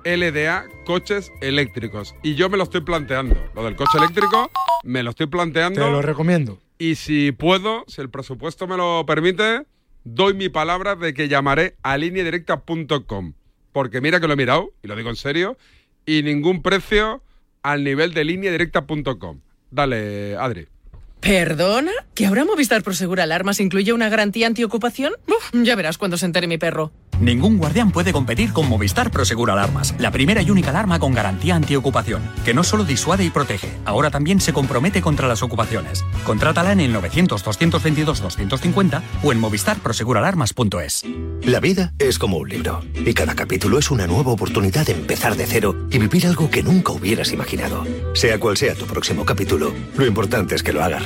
LDA coches eléctricos. Y yo me lo estoy planteando. Lo del coche eléctrico me lo estoy planteando. Te lo recomiendo. Y si puedo, si el presupuesto me lo permite, doy mi palabra de que llamaré a lineadirecta.com. Porque mira que lo he mirado, y lo digo en serio, y ningún precio al nivel de lineadirecta.com. Dale, Adri. ¿Perdona? ¿Que ahora Movistar Prosegur Alarmas incluye una garantía antiocupación? Uf, ya verás cuando se entere mi perro. Ningún guardián puede competir con Movistar Prosegur Alarmas, la primera y única alarma con garantía antiocupación, que no solo disuade y protege, ahora también se compromete contra las ocupaciones. Contrátala en el 900-222-250 o en movistarproseguralarmas.es. La vida es como un libro y cada capítulo es una nueva oportunidad de empezar de cero y vivir algo que nunca hubieras imaginado. Sea cual sea tu próximo capítulo, lo importante es que lo hagas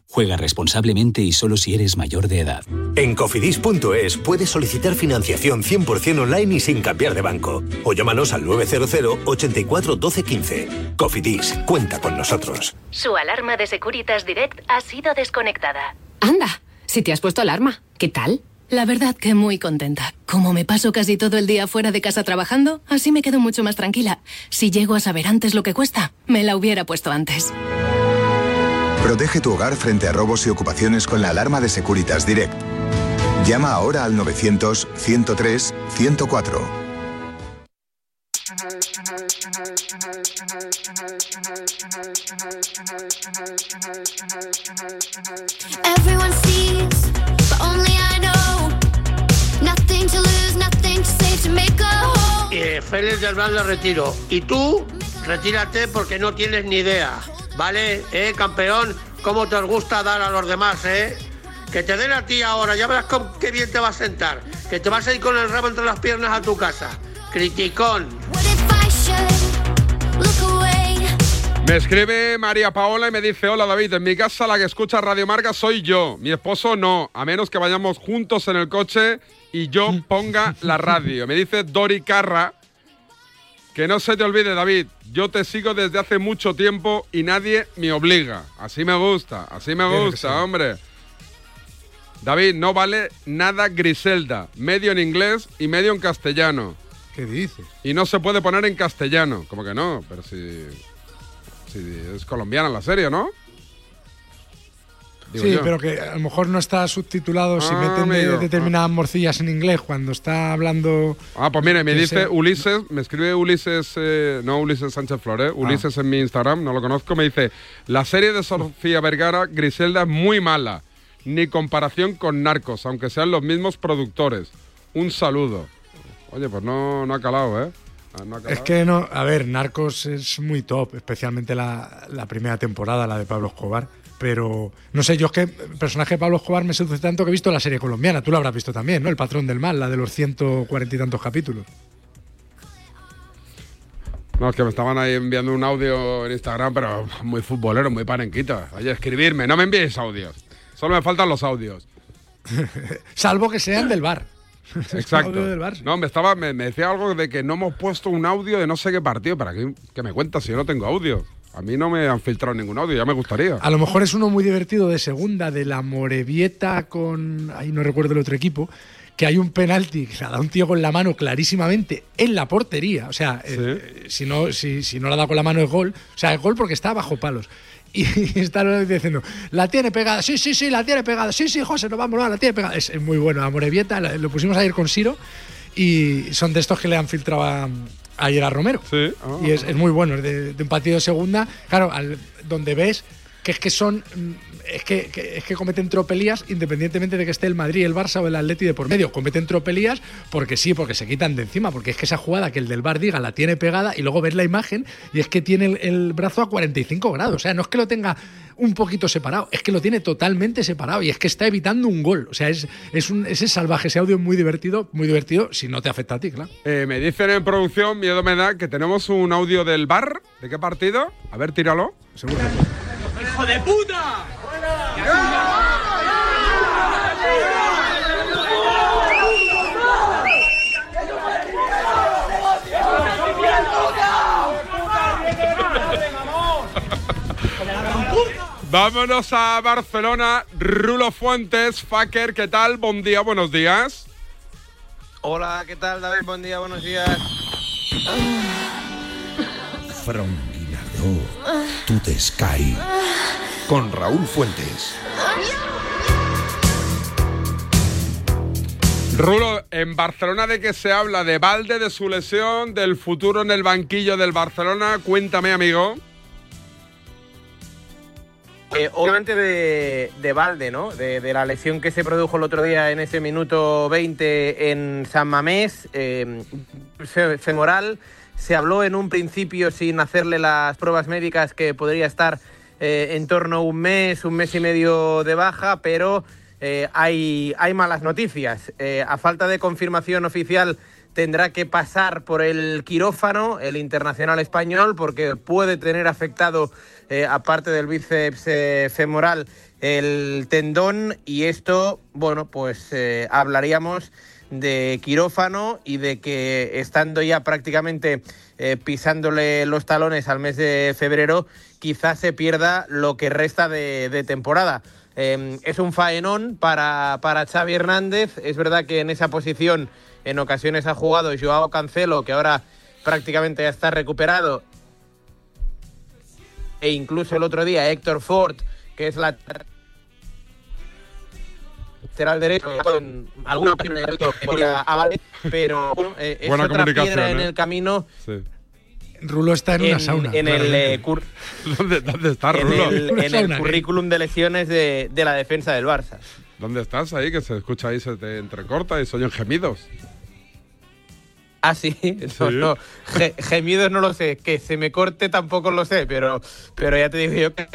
Juega responsablemente y solo si eres mayor de edad. En cofidis.es puedes solicitar financiación 100% online y sin cambiar de banco. O llámanos al 900 84 12 15. Cofidis, cuenta con nosotros. Su alarma de Securitas Direct ha sido desconectada. Anda, si te has puesto alarma, ¿qué tal? La verdad que muy contenta. Como me paso casi todo el día fuera de casa trabajando, así me quedo mucho más tranquila. Si llego a saber antes lo que cuesta, me la hubiera puesto antes. Protege tu hogar frente a robos y ocupaciones con la alarma de Securitas Direct. Llama ahora al 900 103 104. Everyone sees, but only I know. Nothing to lose, nothing to save to make a. Eh, Félix del Val le retiro. Y tú, retírate porque no tienes ni idea. ¿Vale? ¿Eh, campeón? ¿Cómo te gusta dar a los demás, eh? Que te den a ti ahora, ya verás qué bien te va a sentar. Que te vas a ir con el rabo entre las piernas a tu casa. Criticón. Look away. Me escribe María Paola y me dice, hola David, en mi casa la que escucha Radio Marca soy yo, mi esposo no, a menos que vayamos juntos en el coche y yo ponga la radio. Me dice Dori Carra, que no se te olvide David, yo te sigo desde hace mucho tiempo y nadie me obliga. Así me gusta, así me Tiene gusta, hombre. David, no vale nada Griselda, medio en inglés y medio en castellano. ¿Qué dices? Y no se puede poner en castellano. Como que no, pero si, si es colombiana la serie, ¿no? Digo sí, yo. pero que a lo mejor no está subtitulado si Ah, meten de- amigo. determinadas morcillas en inglés cuando está hablando. Ah, pues mire, me dice Ulises, me escribe Ulises, eh, no Ulises Sánchez Flores, Ulises en mi Instagram, no lo conozco, me dice, la serie de Sofía Vergara, Griselda, es muy mala, ni comparación con Narcos, aunque sean los mismos productores. Un saludo. Oye, pues no, no ha calado, ¿eh? Ah, no ha Es que no, a ver, Narcos es muy top, especialmente la, la primera temporada, la de Pablo Escobar. Pero no sé, yo es que el personaje de Pablo Escobar me seduce tanto que he visto la serie colombiana. Tú la habrás visto también, ¿no? El patrón del mal, la de los 140 y tantos capítulos. No, es que me estaban ahí enviando un audio en Instagram, pero muy futbolero, muy panenquito. Oye, escribirme, no me enviéis audios. Solo me faltan los audios. *laughs* Salvo que sean del bar. *laughs* Exacto. No, me estaba, me, me decía algo de que no hemos puesto un audio de no sé qué partido. ¿Para qué, qué me cuentas si yo no tengo audio? A mí no me han filtrado ningún audio, ya me gustaría. A lo mejor es uno muy divertido de segunda, de la Morevieta con. Ahí no recuerdo el otro equipo. Que hay un penalti que la da un tío con la mano clarísimamente en la portería. O sea, eh, si, no, si, si no la da con la mano es gol. O sea, es gol porque está bajo palos. *laughs* Y está diciendo, la tiene pegada, sí, sí, sí, la tiene pegada, sí, sí, José, no vamos, no, la tiene pegada. Es, es muy bueno, a Morevieta, la- lo pusimos ayer con Siro y son de estos que le han filtrado a- ayer a Romero. Sí. Y es, es muy bueno, es de, de un partido de segunda, claro, al- donde ves que es que son mm, es que, que- es que cometen tropelías independientemente de que esté el Madrid, el Barça o el Atleti de por medio. Cometen tropelías porque sí, porque se quitan de encima, porque es que esa jugada que el del Bar diga la tiene pegada y luego ves la imagen y es que tiene el, el brazo a 45 grados. O sea, no es que lo tenga un poquito separado, es que lo tiene totalmente separado y es que está evitando un gol. O sea, es, es un, ese salvaje, ese audio es muy divertido, muy divertido si no te afecta a ti, claro. Eh, me dicen en producción, miedo me da, que tenemos un audio del bar. ¿De qué partido? A ver, tíralo. Seguro. ¡Hijo de puta! Vámonos a Barcelona. Rulo Fuentes, Faker, ¿qué tal? Buen día, buenos días. Hola, ¿qué tal, David? Buen día, buenos días. From To the Sky. Con Raúl Fuentes. Rulo, en Barcelona de qué se habla? ¿De Valde, de su lesión, del futuro en el banquillo del Barcelona? Cuéntame, amigo. Eh, obviamente de, de Valde, ¿no? De, de la lesión que se produjo el otro día en ese minuto 20 en San Mamés, eh, fe- femoral. Se habló en un principio sin hacerle las pruebas médicas que podría estar eh, en torno a un mes, un mes y medio de baja, pero eh, hay, malas noticias. Eh, a falta de confirmación oficial tendrá que pasar por el quirófano, el internacional español, porque puede tener afectado, aparte del bíceps femoral, el tendón y esto, bueno, pues eh, hablaríamos de quirófano y de que estando ya prácticamente eh, pisándole los talones al mes de febrero, quizás se pierda lo que resta de, temporada. Eh, es un faenón para, para Xavi Hernández. Es verdad que en esa posición en ocasiones ha jugado Joao Cancelo, que ahora prácticamente ya está recuperado. E incluso el otro día Héctor Ford, que es la lateral derecho, con alguna que podría pero bueno, *laughs* eh, es Buena otra comunicación, piedra en ¿eh? el camino Sí. Rulo está en, una en, sauna. en el, eh, cur- *laughs* ¿Dónde, dónde estás, en Rulo? el- Una en el currículum de lesiones de, de la defensa del Barça. ¿Dónde estás ahí? Que se escucha ahí, se te entrecorta y se oyen gemidos. Ah, sí, *laughs* no, Sí. no. Ge- gemidos no lo sé, que se me corte tampoco lo sé, pero, pero ya te digo yo que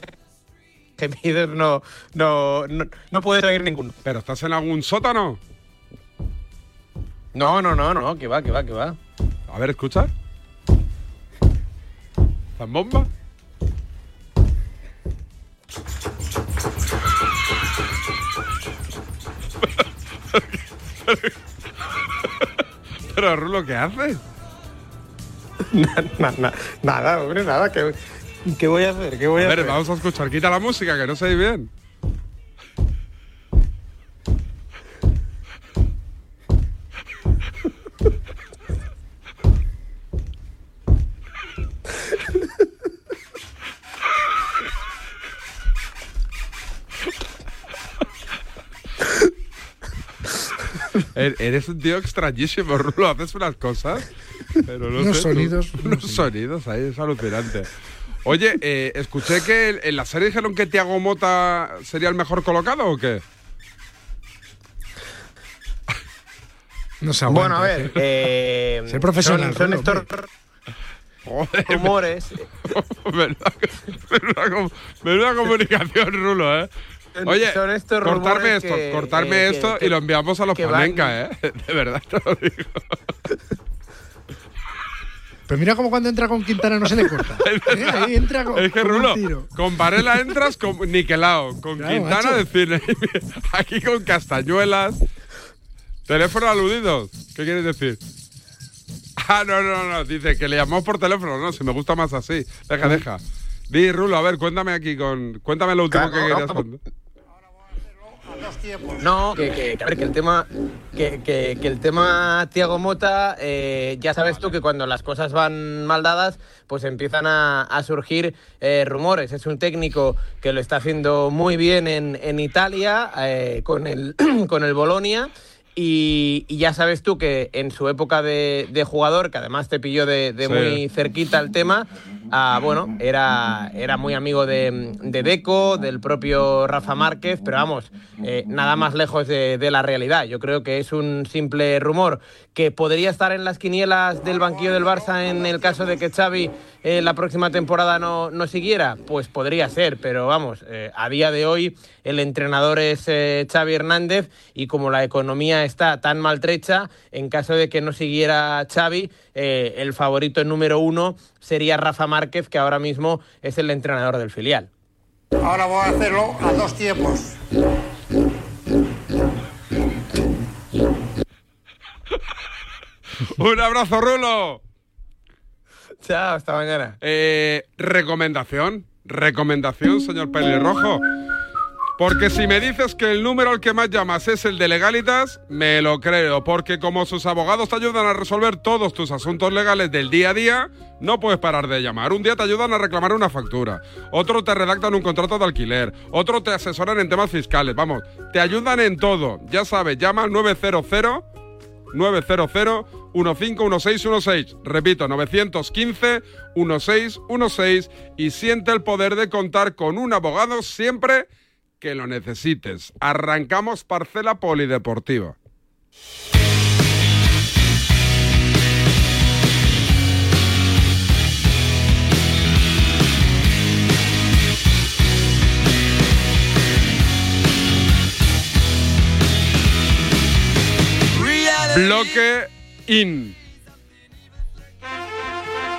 gemidos no, no, no, no puedes oír ninguno. ¿Pero estás en algún sótano? No, no, no, no, que va, que va, que va. A ver, escucha. ¿Zambomba? *laughs* Pero Rulo, ¿qué haces? *laughs* Na- na- nada, hombre, nada, ¿qué, qué voy a hacer? ¿Qué voy a, A ver, hacer? vamos a escuchar. Quita la música, que no se oye bien. Er- Eres un tío extrañísimo, Rulo. Haces unas cosas. Pero no Unos sé, tú- sonidos, unos sonidos ahí, es alucinante. Oye, eh, escuché que en la serie dijeron que Tiago Mota sería el mejor colocado o qué? No se aguanta. Bueno, a ver, eh, Ser profesional, son, estos. Joder, rumores. *laughs* menuda, menuda com- menuda comunicación, Rulo, ¿eh? Oye, Son estos cortarme esto, que- cortarme que- esto que- y lo enviamos a los Panenka, ¿eh? *laughs* De verdad te lo digo. *laughs* Pero mira como cuando entra con Quintana no se le corta. *laughs* ¿Eh? Ahí entra con, Es que un Rulo, tiro. con Varela entras con niquelado, con Claro, Quintana macho. decir *laughs* aquí con castañuelas, teléfono aludidos. ¿Qué quieres decir? Ah, no, no, no, dice que le llamó por teléfono, no, si me gusta más así. Deja, deja. Di, Rulo, a ver, cuéntame aquí con. Cuéntame lo último Claro, que no, querías no. contar. No, que, a ver, que el tema, que, que- que el tema Tiago Mota, eh, ya sabes tú que cuando las cosas van mal dadas, pues empiezan a, a surgir eh, rumores. Es un técnico que lo está haciendo muy bien en, en Italia, eh, con el *clears throat* con el Bolonia. Y, y ya sabes tú que en su época de, de jugador, que además te pilló de, de Sí. muy cerquita el tema, a, bueno, era, era muy amigo de, de Deco, del propio Rafa Márquez, pero vamos, eh, nada más lejos de, de la realidad. Yo creo que es un simple rumor que podría estar en las quinielas del banquillo del Barça en el caso de que Xavi eh, la próxima temporada no, no siguiera, pues podría ser, pero vamos, eh, a día de hoy el entrenador es Xavi Hernández y como la economía está tan maltrecha, en caso de que no siguiera Xavi, el favorito número uno sería Rafa Márquez, que ahora mismo es el entrenador del filial. Ahora voy a hacerlo a dos tiempos. *laughs* Un abrazo, Rulo. Chao, hasta mañana. Eh, recomendación, recomendación, señor Pelirrojo. Porque si me dices que el número al que más llamas es el de legalitas, me lo creo. Porque como sus abogados te ayudan a resolver todos tus asuntos legales del día a día, no puedes parar de llamar. Un día te ayudan a reclamar una factura, otro te redactan un contrato de alquiler, otro te asesoran en temas fiscales. Vamos, te ayudan en todo. Ya sabes, llama al 900 900 151616. Repito, 915 1616 y siente el poder de contar con un abogado siempre que lo necesites. Arrancamos parcela polideportiva. Bloque in.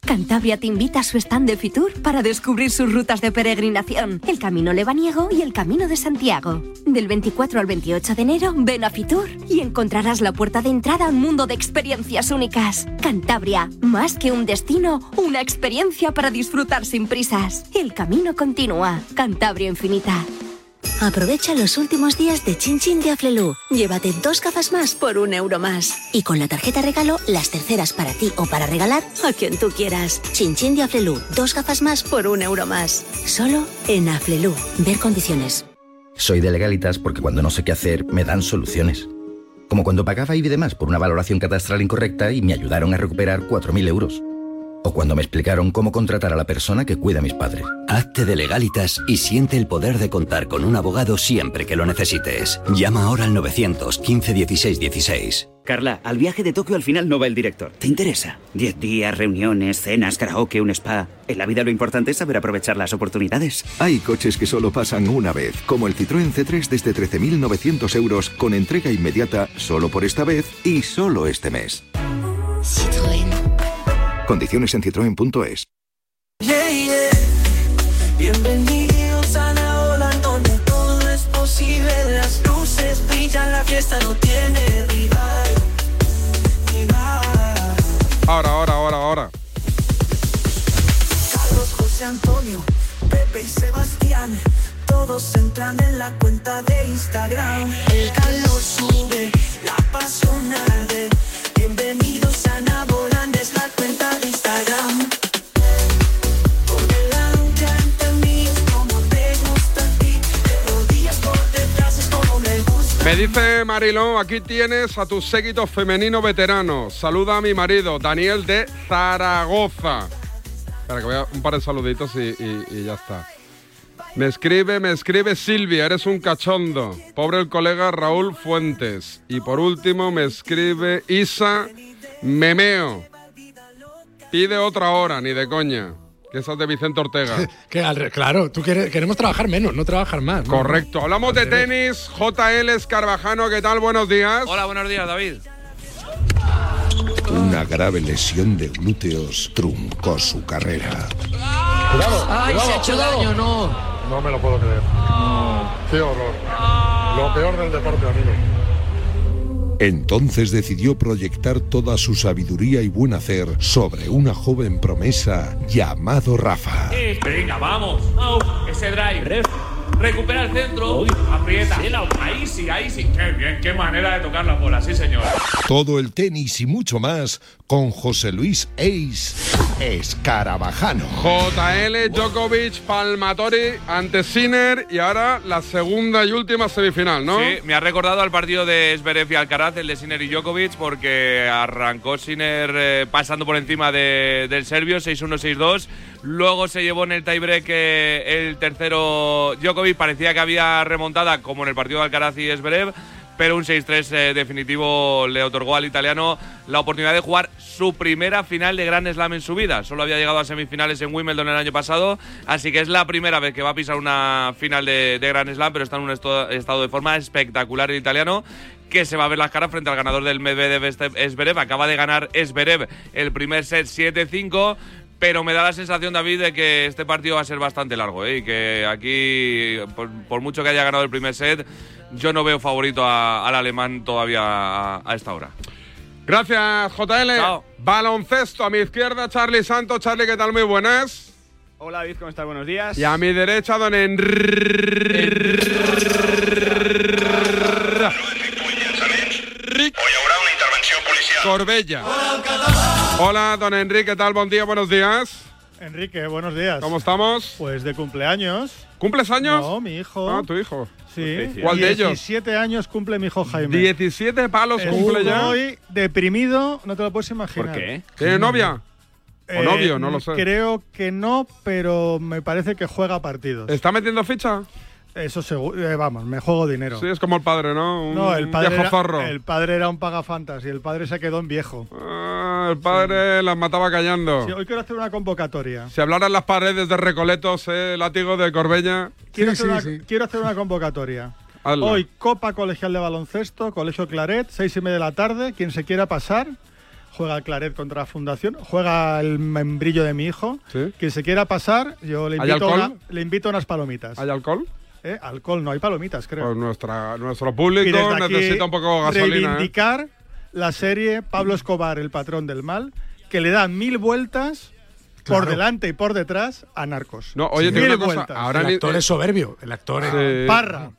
Cantabria te invita a su stand de Fitur para descubrir sus rutas de peregrinación, el Camino Lebaniego y el Camino de Santiago. Del 24 al 28 de enero, ven a Fitur y encontrarás la puerta de entrada a un mundo de experiencias únicas. Cantabria, más que un destino, una experiencia para disfrutar sin prisas. El camino continúa. Cantabria Infinita. Aprovecha los últimos días de Chin Chin de Aflelu. Llévate dos gafas más por un euro más. Y con la tarjeta regalo, las terceras para ti o para regalar a quien tú quieras. Chin Chin de Aflelu. Dos gafas más por un euro más. Solo en Aflelu. Ver condiciones. Soy de legalitas porque cuando no sé qué hacer me dan soluciones. Como cuando pagaba IBI de más por una valoración catastral incorrecta y me ayudaron a recuperar 4.000 euros. O cuando me explicaron cómo contratar a la persona que cuida a mis padres. Hazte de legalitas y siente el poder de contar con un abogado siempre que lo necesites. Llama ahora al 915 16 16. Carla, al viaje de Tokio al final no va el director. ¿Te interesa? Diez días, reuniones, cenas, karaoke, un spa. En la vida lo importante es saber aprovechar las oportunidades. Hay coches que solo pasan una vez, como el Citroën C3 desde 13.900 euros con entrega inmediata solo por esta vez y solo este mes. Citroën. Condiciones en citroen.es. Yeah, yeah. Bienvenidos a la ola donde todo es posible. Las luces brillan, la fiesta no tiene rival. rival. Ahora, ahora, ahora, ahora. Carlos, José Antonio, Pepe y Sebastián. Todos entran en la cuenta de Instagram. El calor sube, la pasión arde. Me dice Marilón, aquí tienes a tu séquito femenino veterano. Saluda a mi marido, Daniel de Zaragoza. Espera, que voy a un par de saluditos y ya está. Me escribe, me escribe Silvia, eres un cachondo. Pobre el colega Raúl Fuentes. Y por último me escribe Isa Memeo. Pide otra hora, ni de coña. Que esa es de Vicente Ortega. *laughs* Que al re- claro, tú quieres, queremos trabajar menos, no trabajar más. ¿no? Correcto. Hablamos de tenis. JL Escarbajano, ¿qué tal? Buenos días. Hola, buenos días, David. Una grave lesión de glúteos truncó su carrera. ¡Ay, se ha hecho daño, no! No me lo puedo creer. Qué horror. Lo peor del deporte, amigo. Entonces decidió proyectar toda su sabiduría y buen hacer sobre una joven promesa llamado Rafa. Venga, vamos. Au, ese drive. Recupera el centro, aprieta. Ahí sí, ahí sí. Qué bien, qué manera de tocar la bola, sí señor. Todo el tenis y mucho más con José Luis Ace Escarabajano. JL, Djokovic, Palmatori ante Sinner y ahora la segunda y última semifinal, ¿no? Sí, me ha recordado al partido de Zverev y Alcaraz, el de Sinner y Djokovic, porque arrancó Sinner eh, pasando por encima de- del serbio, 6-1, 6-2. Luego se llevó en el tiebreak eh, el tercero Djokovic. Parecía que había remontada, como en el partido de Alcaraz y Zverev. Pero un 6-3 eh, definitivo le otorgó al italiano la oportunidad de jugar su primera final de Grand Slam en su vida. Solo había llegado a semifinales en Wimbledon el año pasado, así que es la primera vez que va a pisar una final de, de Grand Slam, pero está en un estado de forma espectacular el italiano que se va a ver las caras frente al ganador del Medvedev Zverev. Acaba de ganar Zverev el primer set 7-5. Pero me da la sensación, David, de que este partido va a ser bastante largo ¿eh? y que aquí, por, por mucho que haya ganado el primer set, yo no veo favorito a- al alemán todavía a, a esta hora. Gracias, JL. Baloncesto a mi izquierda, Charlie Santos. Charlie, ¿qué tal? Muy buenas. Hola David, ¿cómo estás? Buenos días. Y a mi derecha, don Enrique. Corbella. Hola, don Enrique, ¿qué tal? Buen día, buenos días. Enrique, buenos días. ¿Cómo estamos? Pues de cumpleaños. ¿Cumples años? No, mi hijo. Ah, tu hijo. Sí. ¿Cuál de ellos? 17 años cumple mi hijo Jaime. 17 palos cumple ya. Estoy deprimido, no te lo puedes imaginar. ¿Por qué? ¿Tiene novia? ¿O Eh, novio? No lo sé. Creo que no, pero me parece que juega partidos. ¿Está metiendo ficha? Eso seguro. vamos, me juego dinero. Sí, es como el padre, ¿no? Un no, el padre, viejo era, zorro. el padre era un pagafantas y el padre se quedó en viejo. Ah, el padre las mataba callando. Sí, hoy quiero hacer una convocatoria. Si hablaran las paredes de Recoletos, eh, látigo de Corbella. Quiero, hacer, una, quiero hacer una convocatoria. Hazla. Hoy, Copa Colegial de Baloncesto, Colegio Claret, seis y media de la tarde. Quien se quiera pasar, juega el Claret contra la Fundación, juega el membrillo de mi hijo. Quien se quiera pasar, yo le ¿Hay invito, alcohol? una- le invito a unas palomitas. ¿Hay alcohol? ¿Eh? Alcohol, no hay palomitas, creo. Pues nuestra, nuestro público necesita un poco de gasolina. ¿eh? Reivindicar la serie Pablo Escobar, el patrón del mal, que le da mil vueltas por Claro. delante y por detrás a Narcos. No, oye, Mil te digo una cosa. vueltas. Ahora el actor eh, es soberbio. El actor es. Sí. Parra.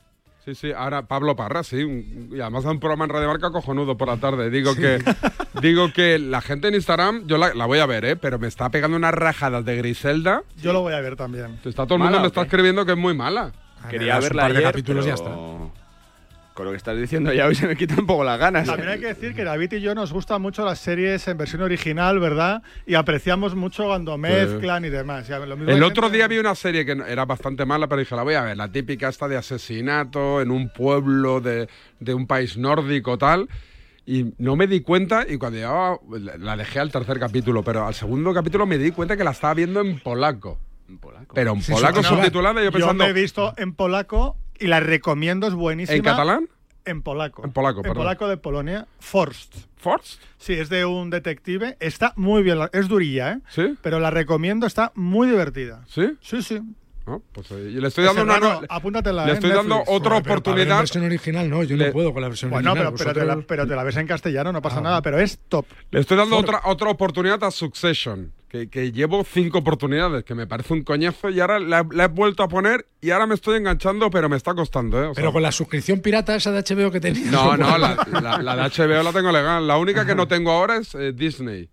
Sí, sí, ahora Pablo Parra, sí. un- y además da un programa en Radio Marca cojonudo por la tarde. Digo que *laughs* digo que la gente en Instagram, yo la, la voy a ver, ¿eh? Pero me está pegando unas rajadas de Griselda. Yo lo voy a ver también. Está todo el mundo ¿Mala me está escribiendo que es muy mala. Quería das un verla par de ayer, capítulos y ya pero Con lo que estás diciendo ya hoy se me quitan un poco las ganas. También hay que decir que David y yo nos gustan mucho las series en versión original, ¿verdad? Y apreciamos mucho cuando mezclan y demás. Ya, lo mismo El otro gente- día vi una serie que era bastante mala, pero dije, la voy a ver. La típica esta de asesinato en un pueblo de, de un país nórdico tal. Y no me di cuenta, y cuando llegaba, la- la dejé al tercer capítulo, pero al segundo capítulo me di cuenta que la estaba viendo en polaco. Pero en polaco sí, subtitulada, yo pensando. me he visto en polaco y la recomiendo, es buenísima. ¿En catalán? En polaco. En polaco, En perdón. polaco de Polonia, Forst. ¿Forst? Sí, es de un detective. Está muy bien. Es durilla, ¿eh? ¿Sí? Pero la recomiendo, está muy divertida. ¿Sí? Sí, sí. No, pues, eh, y le estoy dando una. Apúntatela, Le estoy dando Netflix. otra oportunidad. en versión original, no, yo Le- no puedo con la versión Bueno, original. pero, pero, te la, pero te la ves en castellano, no pasa Ah, nada. Pero es top. Le estoy dando For- otra, otra oportunidad a Succession, que, que llevo cinco oportunidades, que me parece un coñazo, y ahora la, la he vuelto a poner y ahora me estoy enganchando, pero me está costando, ¿eh? O sea, Pero con la suscripción pirata esa de HBO que tenía. no, no, la, *laughs* la- la de HBO la tengo legal. La única que no tengo ahora es eh, Disney.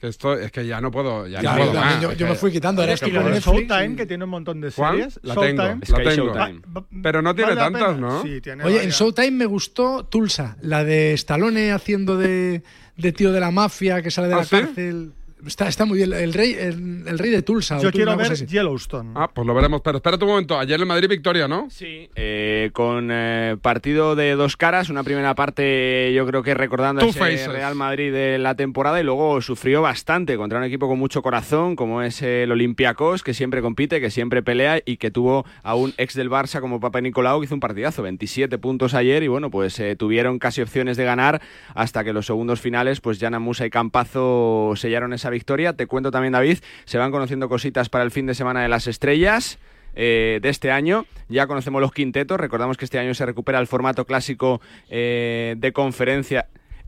Que esto, es que ya no puedo, ya, Ya, no puedo yo más. también, yo- yo me fui quitando, ahora es que la con de Netflix Showtime, que tiene un montón de ¿Cuál? series. La tengo, Showtime. la tengo. Pero no tiene Vale tantas. ¿no? Sí, tiene Oye, en. Showtime me gustó Tulsa, la de Stallone haciendo de, de tío de la mafia que sale de ¿Ah, la sí? cárcel. Está, está muy bien. El rey, el, el rey de Tulsa. Yo quiero ver así. Yellowstone. Ah, pues lo veremos. Pero espérate un momento. Ayer en Madrid victoria, ¿no? Sí. Eh, con eh, partido de dos caras, una primera parte yo creo que recordando faces. Real Madrid de la temporada y luego sufrió bastante contra un equipo con mucho corazón como es el Olympiacos, que siempre compite, que siempre pelea y que tuvo a un ex del Barça como Papa Nicolau que hizo un partidazo, 27 puntos ayer y bueno, pues eh, tuvieron casi opciones de ganar hasta que los segundos finales pues Jana Musa y Campazo sellaron esa victoria. Te cuento también David, se van conociendo cositas para el fin de semana de las estrellas eh, de este año. Ya conocemos los quintetos. Recordamos que este año se recupera el formato clásico eh, de conferencia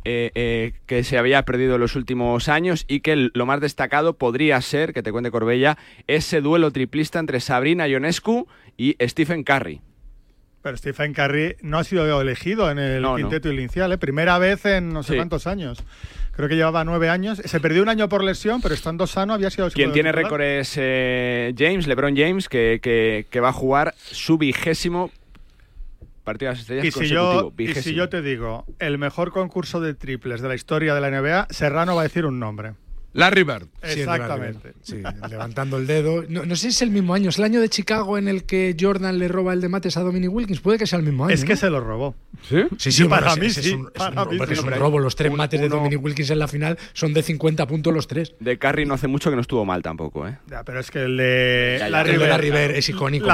eh, que se había perdido en los últimos años y que lo más destacado podría ser, que te cuente Corbella, ese duelo triplista entre Sabrina Ionescu y Stephen Curry. Pero Stephen Curry no ha sido elegido en el No, no. quinteto inicial, ¿eh? primera vez en no sé Sí. cuántos años. Creo que llevaba nueve años. Se perdió un año por lesión, pero estando sano había sido. Quien tiene récord es eh, James, LeBron James, que, que- que va a jugar su vigésimo partido de las estrellas Y si, yo, y si yo te digo, el mejor concurso de triples de la historia de la NBA, Serrano va a decir un nombre. Larry Bird. Sí, Exactamente. Sí, levantando el dedo. No, no sé si es el mismo año. Es el año de Chicago en el que Jordan le roba el de mates a Dominic Wilkins. Puede que sea el mismo año. Es que ¿no? se lo robó. ¿Sí? Sí, sí, Para bueno, mí sí, Es un, es para un- mí hombre, sí, es un hombre. robo. Los tres mates de Dominic Wilkins en la final son de 50 puntos los tres. De Curry no hace mucho que no estuvo mal tampoco, ¿eh? Ya, pero es que el de Ya, ya. Larry Bird- Larry Bird es icónico.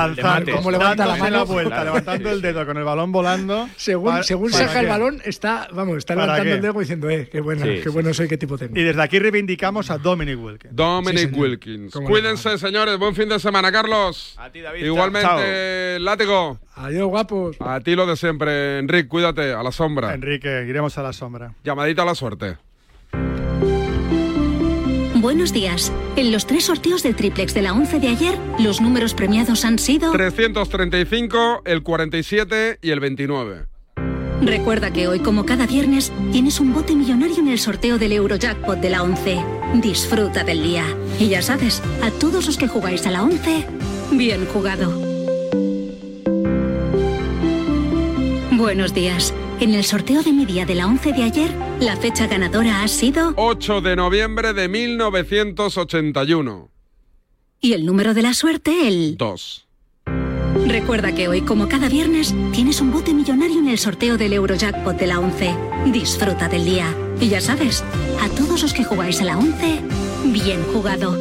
Cómo levanta la vuelta, Claro. levantando el dedo con el balón volando. Según, según ¿para saca el balón, está, vamos, está ¿Para levantando el dedo diciendo, eh, qué, buena, Sí, qué bueno soy, qué tipo tengo. Y desde aquí reivindicamos a Dominic Wilkins. Dominic Sí. Wilkins. Cuídense, señores. Buen fin de semana, Carlos. A ti, David. Igualmente, Látigo. Adiós, guapos. A ti lo de siempre. Enrique, cuídate. A la sombra. Enrique, iremos a la sombra. Llamadita a la suerte. Buenos días. En los tres sorteos del triplex de la 11 de ayer, los números premiados han sido... 335, el 47 y el 29. Recuerda que hoy, como cada viernes, tienes un bote millonario en el sorteo del Eurojackpot de la 11. Disfruta del día. Y ya sabes, a todos los que jugáis a la 11, bien jugado. Buenos días. En el sorteo de mi día de la 11 de ayer, la fecha ganadora ha sido... 8 de noviembre de 1981. Y el número de la suerte, el... 2. Recuerda que hoy, como cada viernes, tienes un bote millonario en el sorteo del Eurojackpot de la 11. Disfruta del día. Y ya sabes, a todos los que jugáis a la 11, bien jugado.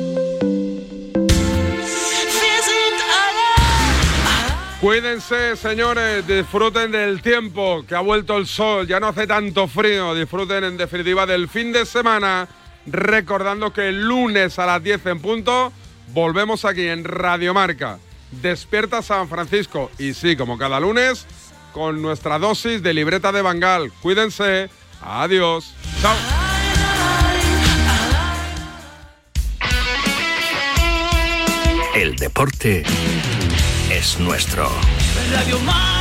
Cuídense, señores, disfruten del tiempo, que ha vuelto el sol, ya no hace tanto frío, disfruten en definitiva del fin de semana, recordando que el lunes a las 10 en punto volvemos aquí en Radio Marca. Despierta San Francisco y sí, como cada lunes, con nuestra dosis de libreta de Bangal. Cuídense, adiós, chao. El deporte es nuestro. Radio.